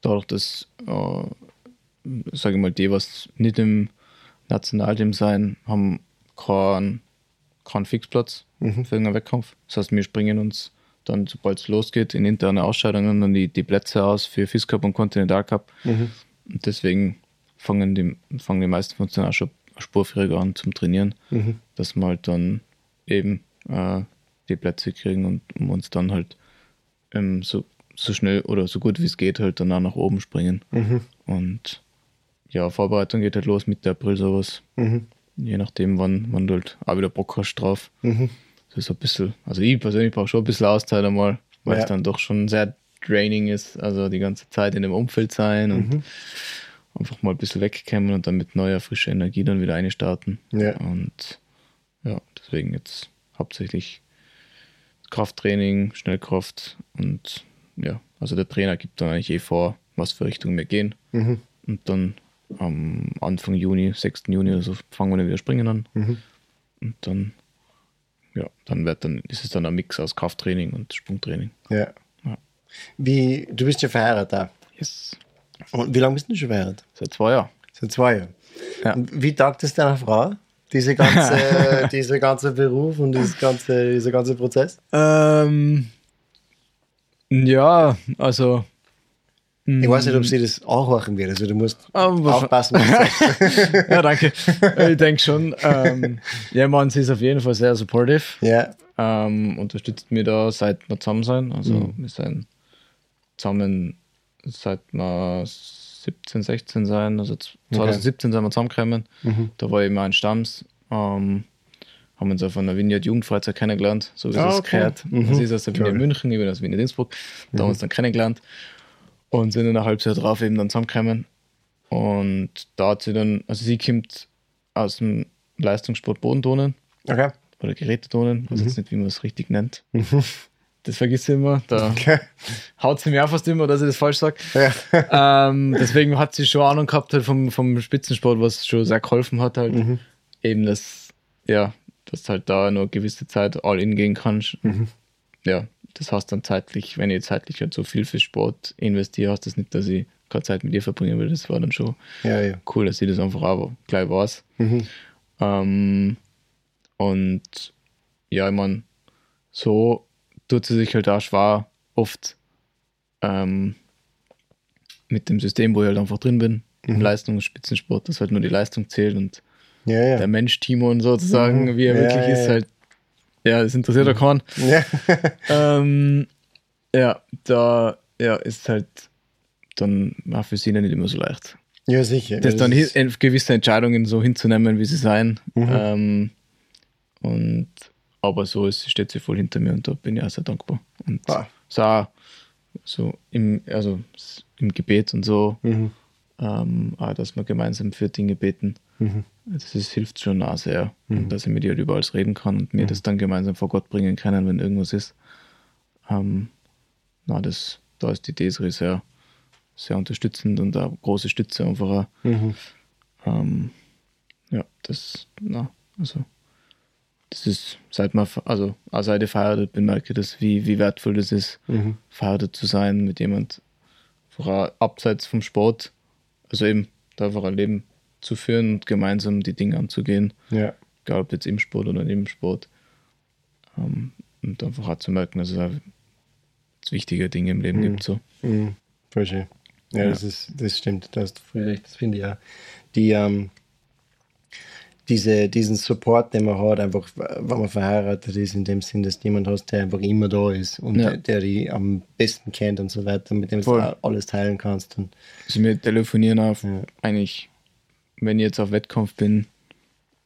dadurch, dass, äh, sage ich mal, die, was nicht im Nationalteam sein, haben keinen keinen Fixplatz Mhm. für irgendeinen Wettkampf. Das heißt, wir springen uns dann, sobald es losgeht, in interne Ausscheidungen dann die, die Plätze aus für FIS Cup und Continental Cup. Mhm. Und deswegen fangen die, fangen die meisten von uns dann auch schon spurfähiger an zum Trainieren, Mhm. dass wir halt dann eben äh, die Plätze kriegen und um uns dann halt ähm, so, so schnell oder so gut wie es geht halt dann auch nach oben springen. Mhm. Und ja, Vorbereitung geht halt los Mitte April sowas. Mhm. Je nachdem, wann, wann du halt auch wieder Bock hast drauf. Mhm. Das ist ein bisschen, also ich persönlich brauche schon ein bisschen Auszeit einmal, weil Ja. es dann doch schon sehr draining ist, also die ganze Zeit in dem Umfeld sein und Mhm. Einfach mal ein bisschen wegkommen und dann mit neuer, frischer Energie dann wieder einstarten. Ja. Und ja, deswegen jetzt hauptsächlich Krafttraining, Schnellkraft und ja, also der Trainer gibt dann eigentlich eh vor, was für Richtung wir gehen. Mhm. Und dann am Anfang Juni, 6. Juni oder so, fangen wir dann wieder springen an. Mhm. Und dann, ja, dann wird dann, ist es dann ein Mix aus Krafttraining und Sprungtraining. Ja. Ja. Wie, du bist ja verheiratet. Yes. Und wie lange bist du schon verheiratet? Seit zwei Jahren. Seit zwei Jahren. Ja. Wie taugt es deiner Frau? diese ganze, dieser ganze Beruf und dieses ganze, dieser ganze Prozess? Ähm, ja, also. Ich weiß nicht, ob sie das anhören wird. Also du musst aufpassen, was du sagst. ja, danke. ich denke schon. Ähm, ja, man, sie ist auf jeden Fall sehr supportive. ja. Ähm, unterstützt mir da, seit wir zusammen sind. Also, wir sind zusammen, seit wir 17, 16 sein. Also, 2017 sind wir zusammengekommen. Da war ich mal in Stamms. Ähm, haben uns auf einer Vineyard Jugendfreizeit kennengelernt, so wie Ah, es okay. gehört. Mhm. Sie ist aus der Vineyard. München, ich bin aus Vineyard Innsbruck. Da haben wir uns dann kennengelernt und sind dann ein halbes Jahr drauf eben dann zusammengekommen. Und da hat sie dann, also sie kommt aus dem Leistungssport Bodenturnen Okay. oder Gerätetonen, ich weiß jetzt nicht, wie man es richtig nennt. Das vergisst sie immer. Da Okay. haut sie mir auch fast immer, dass ich das falsch sage. Ja. ähm, deswegen hat sie schon Ahnung gehabt halt vom, vom Spitzensport, was schon sehr geholfen hat halt. Eben das, ja, dass halt da nur eine gewisse Zeit all in gehen kannst. Ja, das heißt dann zeitlich, wenn ich zeitlich halt so viel für Sport investiere, heißt das nicht, dass ich keine Zeit mit ihr verbringen will. Das war dann schon Ja, ja. cool, dass sie das einfach auch gleich weiß. Ähm, und ja, ich meine, so tut sie sich halt auch schwer oft ähm, mit dem System, wo ich halt einfach drin bin, im Leistungs- und Spitzensport, dass halt nur die Leistung zählt und Ja, ja. der Mensch Timon sozusagen, wie er Ja, wirklich ist, halt, ja, das interessiert ja keinen. ja. Ähm, ja, da ja, ist halt dann auch für sie nicht immer so leicht ja, sicher. das dann hi- en- gewisse Entscheidungen so hinzunehmen, wie sie sein. Ähm, und aber so ist, steht sie voll hinter mir und da bin ich auch sehr dankbar. Und Ah. so, so im, also im Gebet und so, Mhm. ähm, auch, dass wir gemeinsam für Dinge beten. Mhm. Das ist, hilft schon auch sehr. Und dass ich mit ihr halt über alles reden kann und mir das dann gemeinsam vor Gott bringen können, wenn irgendwas ist. Ähm, na, das, da ist die Desiree sehr, sehr unterstützend und eine große Stütze einfach auch. Mhm. Ähm, ja, das, na, also, das ist, seit man, also, seit ich verheiratet bin, merke ich das, wie, wie wertvoll das ist, Mhm. verheiratet zu sein mit jemand, auch abseits vom Sport, also eben, da einfach ein Leben zu führen und gemeinsam die Dinge anzugehen, Ja. egal ob jetzt im Sport oder neben Sport. Ähm, und einfach auch zu merken, dass es auch wichtige Dinge im Leben gibt, so. Mhm. Voll schön. Ja, Ja. Das, ist, das stimmt, da hast du voll recht, das finde ich ja. Die, ähm, diese, diesen Support, den man hat, einfach, wenn man verheiratet ist, in dem Sinn, dass jemand hast, der einfach immer da ist und Ja. der, der die am besten kennt und so weiter, mit dem du Voll. auch alles teilen kannst. Und, Also wir telefonieren auf Ja. eigentlich, wenn ich jetzt auf Wettkampf bin,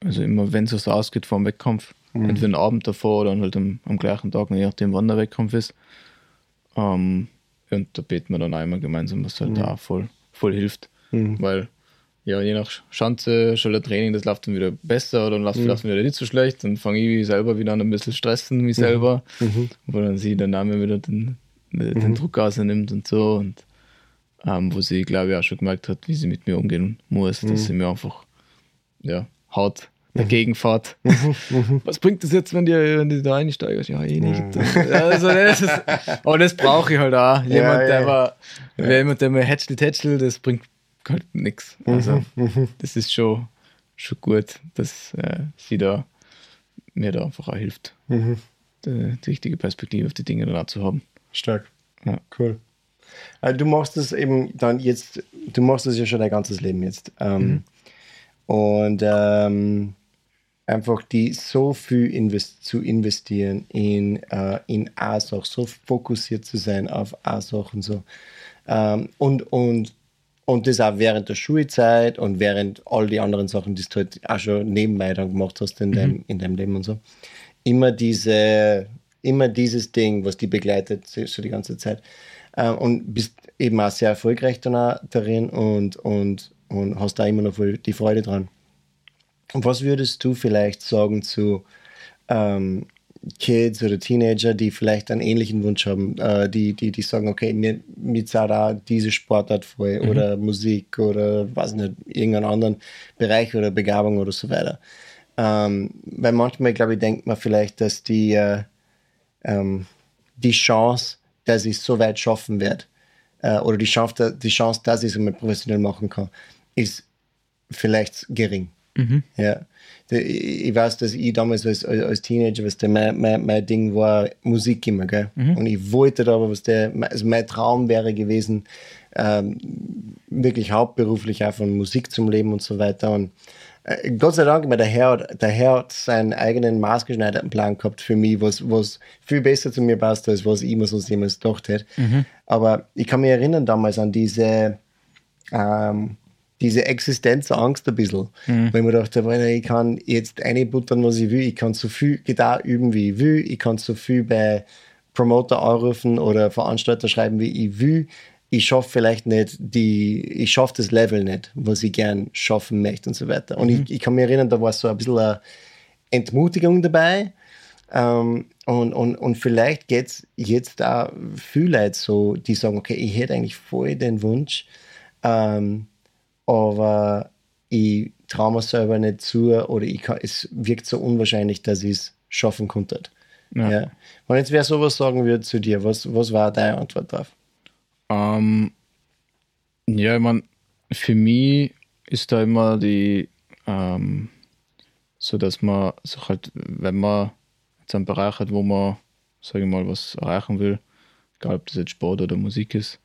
also immer wenn es so ausgeht vor dem Wettkampf, entweder einen Abend davor oder halt am, am gleichen Tag, je nachdem wann der Wettkampf ist. Ähm, und da beten wir dann einmal gemeinsam, was halt auch voll, voll hilft. Weil ja, je nach Schanze, schon der Training, das läuft dann wieder besser oder dann läuft es wieder nicht so schlecht. Dann fange ich selber wieder an ein bisschen stressen, mich selber. Wo dann sie der Name wieder den, den Druck rausnimmt und so. Und ähm, wo sie, glaube ich, auch schon gemerkt hat, wie sie mit mir umgehen muss, dass sie mir einfach ja, hart dagegen fährt. Was bringt das jetzt, wenn die, wenn die da einsteigst? Ja, eh nicht. Also, das ist, aber das brauche ich halt auch. Jemand, ja. der mal, wer jemand, der mir hätschelt, hätschelt, das bringt halt nichts. Also, das ist schon, schon gut, dass äh, sie da mir da einfach auch hilft, die, die richtige Perspektive auf die Dinge dann auch zu haben. Stark. Ja. Cool. Also du machst das eben dann jetzt, du machst das ja schon dein ganzes Leben jetzt. Ähm, Und ähm, einfach die so viel invest zu investieren in, äh, in eine Sache, so fokussiert zu sein auf eine Sache und so. Ähm, und, und, und das auch während der Schulzeit und während all die anderen Sachen, die du halt auch schon nebenbei dann gemacht hast in, deinem, in deinem Leben und so. Immer diese, immer dieses Ding, was die begleitet, so die ganze Zeit. Ähm, und bist eben auch sehr erfolgreich dann darin und, und, und hast da immer noch voll die Freude dran. Und was würdest du vielleicht sagen zu ähm, Kids oder Teenager, die vielleicht einen ähnlichen Wunsch haben, äh, die, die, die sagen, okay, mir, mir zahlt auch diese Sportart voll oder Musik oder was nicht, irgendeinen anderen Bereich oder Begabung oder so weiter. Ähm, weil manchmal, glaube ich, denkt man vielleicht, dass die, äh, ähm, die Chance, dass ich es so weit schaffen werde, äh, oder die Chance, die Chance, dass ich es einmal professionell machen kann, ist vielleicht gering. Ja. Ich weiß, dass ich damals als, als Teenager, was der mein, mein, mein Ding war, Musik immer, gell? Und ich wollte da aber, was der, also mein Traum wäre gewesen, ähm, wirklich hauptberuflich auch von Musik zum Leben und so weiter. Und äh, Gott sei Dank, der Herr, der Herr hat seinen eigenen maßgeschneiderten Plan gehabt für mich, was, was viel besser zu mir passt, als was ich mir sonst jemals gedacht hätte. Aber ich kann mich erinnern damals an diese, ähm, diese Existenzangst ein bisschen. Weil ich mir dachte, ich kann jetzt einbuttern, was ich will, ich kann so viel Gitarre üben, wie ich will, ich kann so viel bei Promoter anrufen oder Veranstalter schreiben, wie ich will. Ich schaffe vielleicht nicht die, ich schaffe das Level nicht, was ich gern schaffen möchte und so weiter. Und ich, ich kann mich erinnern, da war so ein bisschen eine Entmutigung dabei. Ähm, und, und, und vielleicht geht es jetzt auch viele Leute so, die sagen, okay, ich hätte eigentlich voll den Wunsch, ähm, aber ich traue mir selber nicht zu oder ich kann, es wirkt so unwahrscheinlich, dass ich es schaffen könnte. Ja. Ja. Wenn jetzt wer sowas sagen würde zu dir, was, was war deine Antwort drauf? Ähm, ja, ich meine, für mich ist da immer die, ähm, so dass man sich halt, wenn man jetzt einen Bereich hat, wo man, sage ich mal, was erreichen will, egal ob das jetzt Sport oder Musik ist,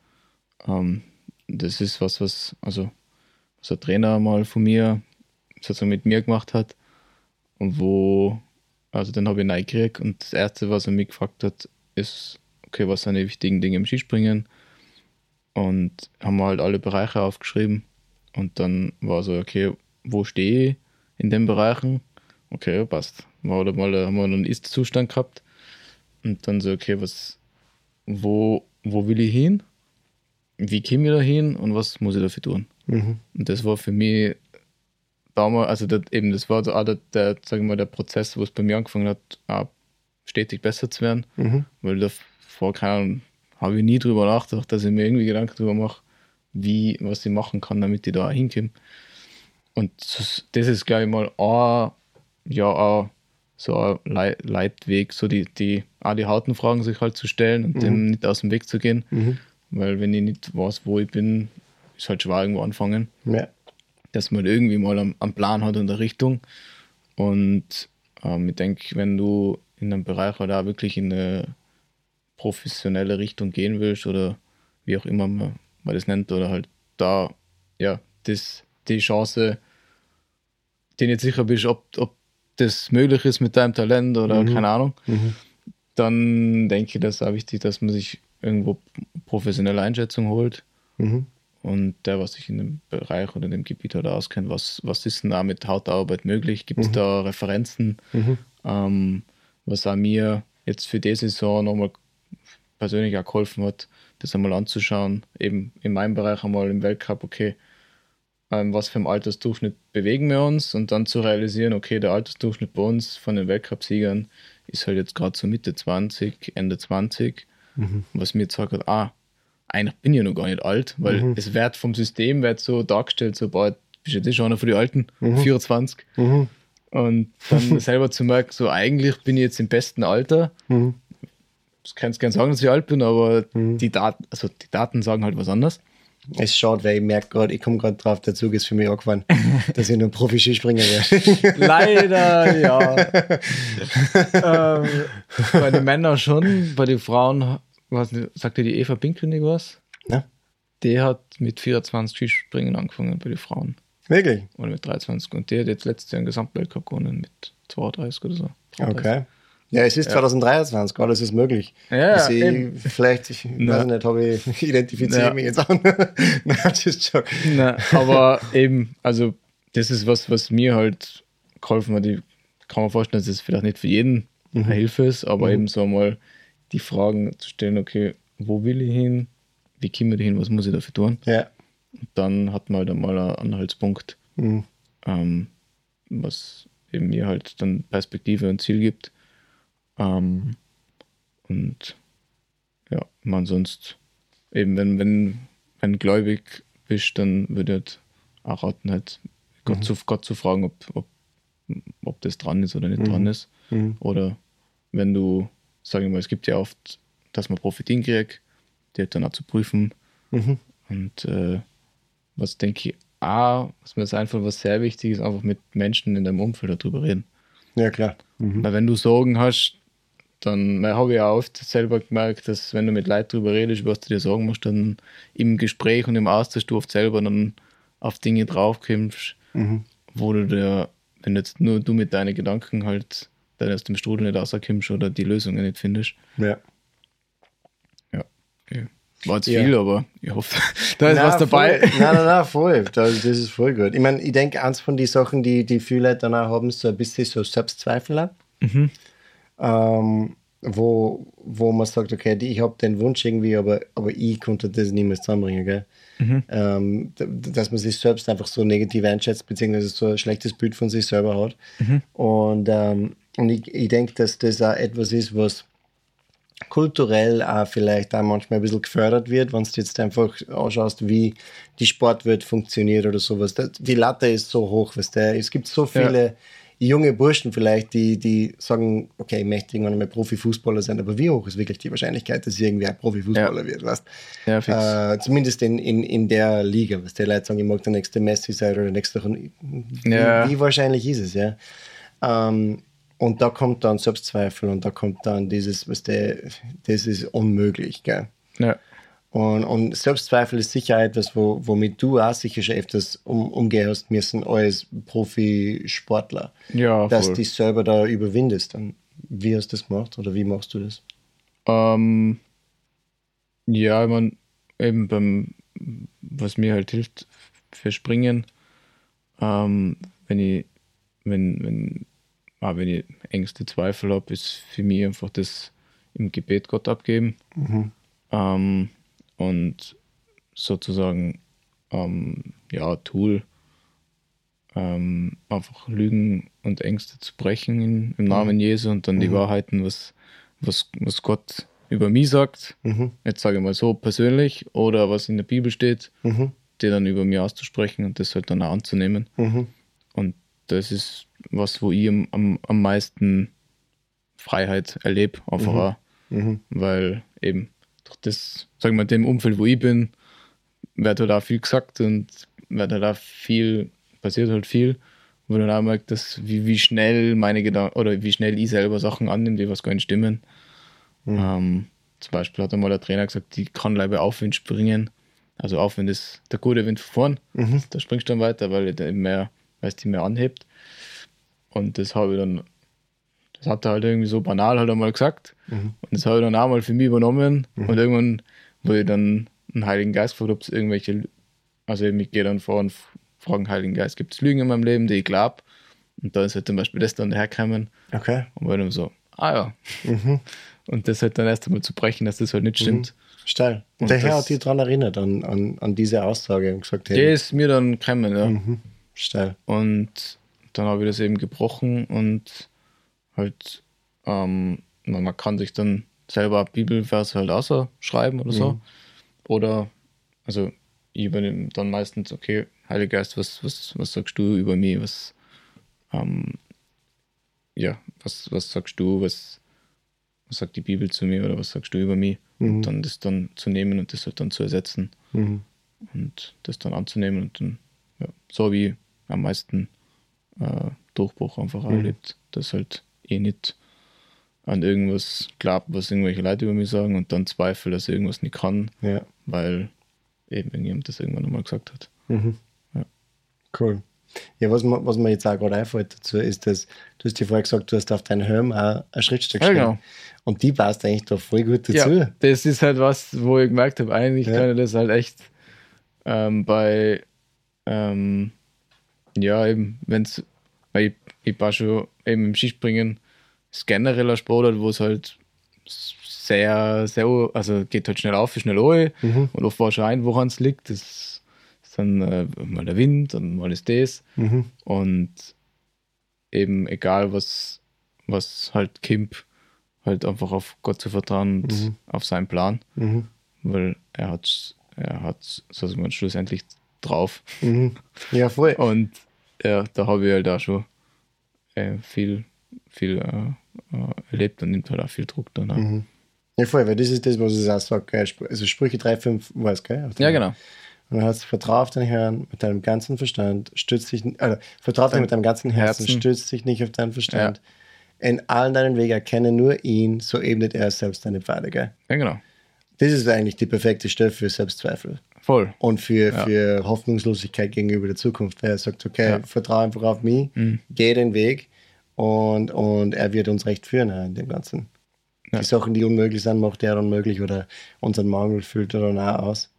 ähm, das ist was, was, also, was ein Trainer mal von mir sozusagen mit mir gemacht hat und wo, also den habe ich neu gekriegt und das erste, was er mich gefragt hat, ist, okay, was sind die wichtigen Dinge im Skispringen? Und haben halt alle Bereiche aufgeschrieben. Und dann war so, okay, wo stehe ich in den Bereichen? Okay, passt. Oder mal haben wir einen Ist-Zustand gehabt. Und dann so, okay, was, wo, wo will ich hin? Wie komme ich da hin und was muss ich dafür tun? Und das war für mich damals, also das, eben, das war so auch der, der, sag ich mal, der Prozess, wo es bei mir angefangen hat, auch stetig besser zu werden. Weil davor, keine habe ich nie drüber nachgedacht, dass ich mir irgendwie Gedanken drüber mache, wie, was ich machen kann, damit ich da hinkomme. Und das das ist, glaube ich, mal ein, ja, auch so ein Lei- Leitweg, so die, die, auch die harten Fragen sich halt zu stellen und dem nicht aus dem Weg zu gehen. Weil wenn ich nicht weiß, wo ich bin, ist halt schwer irgendwo anfangen Ja. dass man irgendwie mal einen, Plan hat in der Richtung. Und ähm, ich denke, wenn du in einem Bereich halt auch wirklich in eine professionelle Richtung gehen willst oder wie auch immer man, man das nennt, oder halt da, ja, das, die Chance, die nicht sicher bist, ob, ob das möglich ist mit deinem Talent oder keine Ahnung, dann denke ich, das ist auch wichtig, dass man sich irgendwo professionelle Einschätzung holt Mhm. Und der, was sich in dem Bereich oder in dem Gebiet halt auskennt, was, was ist denn da mit harter Arbeit möglich? Gibt es da Referenzen? Ähm, was auch mir jetzt für die Saison nochmal persönlich auch geholfen hat, das einmal anzuschauen, eben in meinem Bereich einmal im Weltcup, okay, ähm, was für ein Altersdurchschnitt bewegen wir uns? Und dann zu realisieren, okay, der Altersdurchschnitt bei uns von den Weltcup-Siegern ist halt jetzt gerade so Mitte 20, Ende 20, was mir gesagt hat, ah, eigentlich bin ich ja noch gar nicht alt, weil es wird vom System wird so dargestellt, so, boah, bist jetzt schon einer von den Alten, 24. Und dann selber zu merken, so eigentlich bin ich jetzt im besten Alter. Das kannst du gerne sagen, dass ich alt bin, aber die Daten, also die Daten sagen halt was anderes. Es ist schade, weil ich merke gerade, ich komme gerade drauf, der Zug ist für mich angefahren, dass ich nur Profi-Skispringer werde. Leider, ja. ähm, bei den Männern schon, bei den Frauen, was sagt dir die Eva Pinkelnig was? Ja. Die hat mit 24 Skispringen angefangen bei den Frauen. Wirklich? Oder mit 23. Und die hat jetzt letztes Jahr einen Gesamtweltcup gewonnen mit 32 oder so. 33. Okay. Ja, es ist 2023, alles ist möglich. Ja, ich sehe, eben. vielleicht, ich Ja. weiß nicht, habe ich identifiziere Ja. mich jetzt an. Nein, just joke. Na, aber eben, also das ist was, was mir halt geholfen hat. Ich kann mir vorstellen, dass es vielleicht nicht für jeden eine Hilfe ist, aber eben so mal die Fragen zu stellen, okay, wo will ich hin? Wie komme ich hin? Was muss ich dafür tun? Ja. Und dann hat man halt einmal einen Anhaltspunkt, Mhm. ähm, was eben mir halt dann Perspektive und Ziel gibt. Ähm, und ja, man sonst eben, wenn, wenn, wenn gläubig bist, dann würde ich halt auch raten, halt Gott, zu, Gott zu fragen, ob, ob, ob das dran ist oder nicht dran ist. Oder wenn du, sage ich mal, es gibt ja oft, dass man Prophetien kriegt, die halt dann auch zu prüfen. Und äh, was denke ich auch, was mir jetzt einfach was sehr wichtig ist, einfach mit Menschen in deinem Umfeld darüber reden. Ja, klar. Mhm. Weil wenn du Sorgen hast, dann habe ich auch oft selber gemerkt, dass wenn du mit Leuten darüber redest, was du dir Sorgen musst, dann im Gespräch und im Austausch du oft selber dann auf Dinge draufkommst, Mhm. wo du dir, wenn jetzt nur du mit deinen Gedanken halt dann aus dem Strudel nicht rauskommst oder die Lösungen nicht findest. Ja. Ja. Okay. War jetzt Ja. viel, aber ich hoffe, da ist Nein, was dabei. Voll. Nein, nein, nein, voll. Das, das ist voll gut. Ich meine, ich denke, eins von den Sachen, die die viele Leute dann auch haben, ist so ein bisschen so Selbstzweifel. auch. Mhm. Ähm, wo, wo man sagt, okay, ich habe den Wunsch irgendwie, aber, aber ich konnte das niemals zusammenbringen. Gell? Mhm. Ähm, dass man sich selbst einfach so negativ einschätzt, beziehungsweise so ein schlechtes Bild von sich selber hat. Mhm. Und, ähm, und ich, ich denke, dass das auch etwas ist, was kulturell auch vielleicht auch manchmal ein bisschen gefördert wird, wenn du jetzt einfach anschaust, wie die Sportwelt funktioniert oder sowas. Die Latte ist so hoch, weißt du? Es gibt so viele junge Burschen vielleicht, die, die sagen, okay, ich möchte irgendwann mal Profifußballer sein, aber wie hoch ist wirklich die Wahrscheinlichkeit, dass irgendwie ein Profifußballer Ja. wird, weißt Ja, fix. äh, Zumindest in, in, in der Liga, was die Leute sagen, ich mag der nächste Messi sein oder der nächste. Wie, Ja. wie wahrscheinlich ist es, ja? Ähm, und da kommt dann Selbstzweifel und da kommt dann dieses, was der, das ist unmöglich, gell? ja. Und, und Selbstzweifel ist sicher etwas, wo, womit du auch sicher schon öfters um, umgehen hast müssen als Profisportler. Ja, dass voll. du dich selber da überwindest. Und wie hast du das gemacht oder wie machst du das? Ähm, ja, ich mein, eben beim, was mir halt hilft für Springen, ähm, wenn ich, wenn, wenn, ah, wenn ich Ängste, Zweifel habe, ist für mich einfach das im Gebet Gott abgeben. Ähm, und sozusagen, ähm, ja, Tool, ähm, einfach Lügen und Ängste zu brechen in, im Namen Jesu und dann die Wahrheiten, was, was, was Gott über mich sagt, Mhm. jetzt sage ich mal so persönlich, oder was in der Bibel steht, Mhm. die dann über mich auszusprechen und das halt dann auch anzunehmen. Mhm. Und das ist was, wo ich am, am, am meisten Freiheit erlebe, einfach auch. Mhm. Weil eben durch das, sagen wir mal, dem Umfeld, wo ich bin, wird halt auch viel gesagt und wird halt auch viel, passiert halt viel, wo dann auch merkt, dass wie, wie schnell meine Gedanken oder wie schnell ich selber Sachen annehme, die was gar nicht stimmen. Ähm, zum Beispiel hat einmal der Trainer gesagt, die kann leider Aufwind springen. Also Aufwind ist der gute Wind von vorn. Da springst du dann weiter, weil der eben mehr, weil es die mehr anhebt. Und das habe ich dann, das hat er halt irgendwie so banal halt einmal gesagt. Und das habe ich dann auch mal für mich übernommen. Und irgendwann, wo ich dann einen Heiligen Geist gefragt ob es irgendwelche, also ich gehe dann vor und frage den Heiligen Geist, gibt es Lügen in meinem Leben, die ich glaube? Und da ist halt zum Beispiel das dann hergekommen. Okay. Und war dann so, ah ja. Und das halt dann erst einmal zu brechen, dass das halt nicht stimmt. Steil. Und der Herr hat dich daran erinnert, an, an, an diese Aussage und gesagt, Der hey, ist mir dann gekommen, ja. Steil. Und dann habe ich das eben gebrochen und halt, ähm, man, kann sich dann selber Bibelverse halt ausschreiben oder so. Oder, also ich übernehme dann meistens, okay, Heiliger Geist, was, was, was sagst du über mich? Was, ähm, ja, was, was sagst du? Was, was sagt die Bibel zu mir oder was sagst du über mich? Und dann das dann zu nehmen und das halt dann zu ersetzen Mhm. und das dann anzunehmen und dann, ja, so ich am meisten äh, Durchbruch einfach erlebt, dass halt eh nicht an irgendwas glaubt, was irgendwelche Leute über mich sagen und dann Zweifel, dass ich irgendwas nicht kann, Ja. weil eben irgendjemand das irgendwann einmal gesagt hat. Cool. Ja, was was mir jetzt auch gerade einfällt dazu, ist, dass du hast dir vorher gesagt, du hast auf deinen Helm auch ein Schriftstück Ja, genau. Und die passt eigentlich da voll gut dazu. Ja, das ist halt was, wo ich gemerkt habe, eigentlich Ja. kann ich das halt echt ähm, bei, ähm, ja, eben, wenn es, ich, ich war schon eben im Skispringen, ist generell ein Sportart, wo es halt sehr, sehr, also geht halt schnell auf, schnell runter Mhm. und oft war schon ein, woran es liegt. Das ist dann äh, mal der Wind und mal ist das. Mhm. Und eben egal was, was halt Kimp, halt einfach auf Gott zu vertrauen und auf seinen Plan, Mhm. weil er hat er hat so man schlussendlich drauf. Mhm. Ja, voll. Und ja, da habe ich halt auch schon äh, viel, viel äh, äh, erlebt und nimmt halt auch viel Druck dann. auch. Ja, voll, weil das ist das, was ich auch sage. Also Sprüche 3, 5 war es, gell? Ja, genau. Und dann heißt vertrau auf den Herrn mit deinem ganzen Verstand, stützt dich, äh, vertrau mit deinem ganzen Herzen, Herzen. stützt dich nicht auf deinen Verstand. In allen deinen Wegen erkenne nur ihn, so ebnet er selbst deine Pfade. Gell? Ja, genau. Das ist eigentlich die perfekte Stelle für Selbstzweifel Voll. und für, Ja. für Hoffnungslosigkeit gegenüber der Zukunft. Er sagt, okay, Ja. vertraue einfach auf mich, Mhm. geh den Weg und, und er wird uns recht führen in dem Ganzen. Ja. Die Sachen, die unmöglich sind, macht er unmöglich oder unseren Mangel füllt er dann auch aus.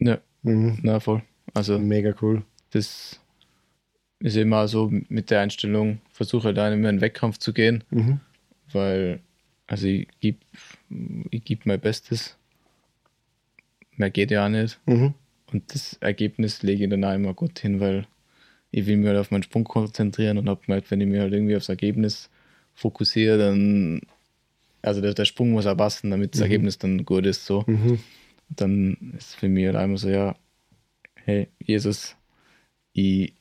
Ja, Mhm. na voll. Also Mega cool. das ist immer so mit der Einstellung, versuche halt mehr in den Wettkampf zu gehen, Mhm. weil also ich gebe ich geb mein Bestes. Mehr geht ja auch nicht. Mhm. Und das Ergebnis lege ich dann auch immer gut hin, weil ich will mich halt auf meinen Sprung konzentrieren und habe gemerkt, wenn ich mich halt irgendwie aufs Ergebnis fokussiere, dann, also der, der Sprung muss auch passen, damit das Ergebnis dann gut ist. So. Mhm. Dann ist für mich halt einmal so, ja, hey, Jesus, ich,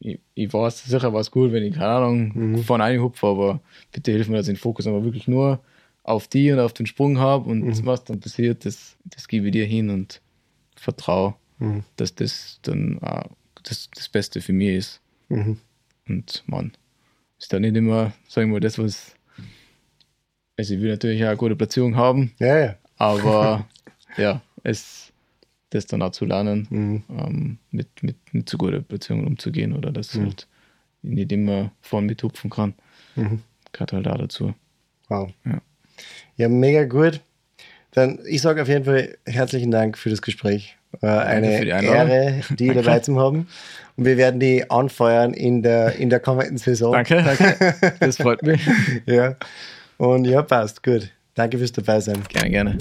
ich, ich weiß sicher, was gut, wenn ich, keine Ahnung, Mhm. vorne einhupfe, aber bitte hilf mir, dass ich den Fokus aber wirklich nur auf die und auf den Sprung habe und Mhm. was dann passiert, das, das gebe ich dir hin und vertraue, Mhm. dass das dann auch das, das Beste für mich ist. Mhm. Und man, ist dann nicht immer, sagen wir, das, was. Also, ich will natürlich auch eine gute Platzierung haben, Ja, ja. aber ja, es das dann auch zu lernen, Mhm. ähm, mit, mit nicht so guter Platzierung umzugehen oder dass Mhm. halt ich nicht immer vorn mithupfen kann. Mhm. Gehört halt auch dazu. Wow. Ja. Ja, mega gut. Dann, ich sage auf jeden Fall herzlichen Dank für das Gespräch. Äh, eine die. Ehre, die dabei zu haben. Und wir werden die anfeuern in der, in der kommenden Saison. Danke, danke. Das freut mich. Ja. Und ja, passt. Gut. Danke fürs dabei sein. Gerne, gerne.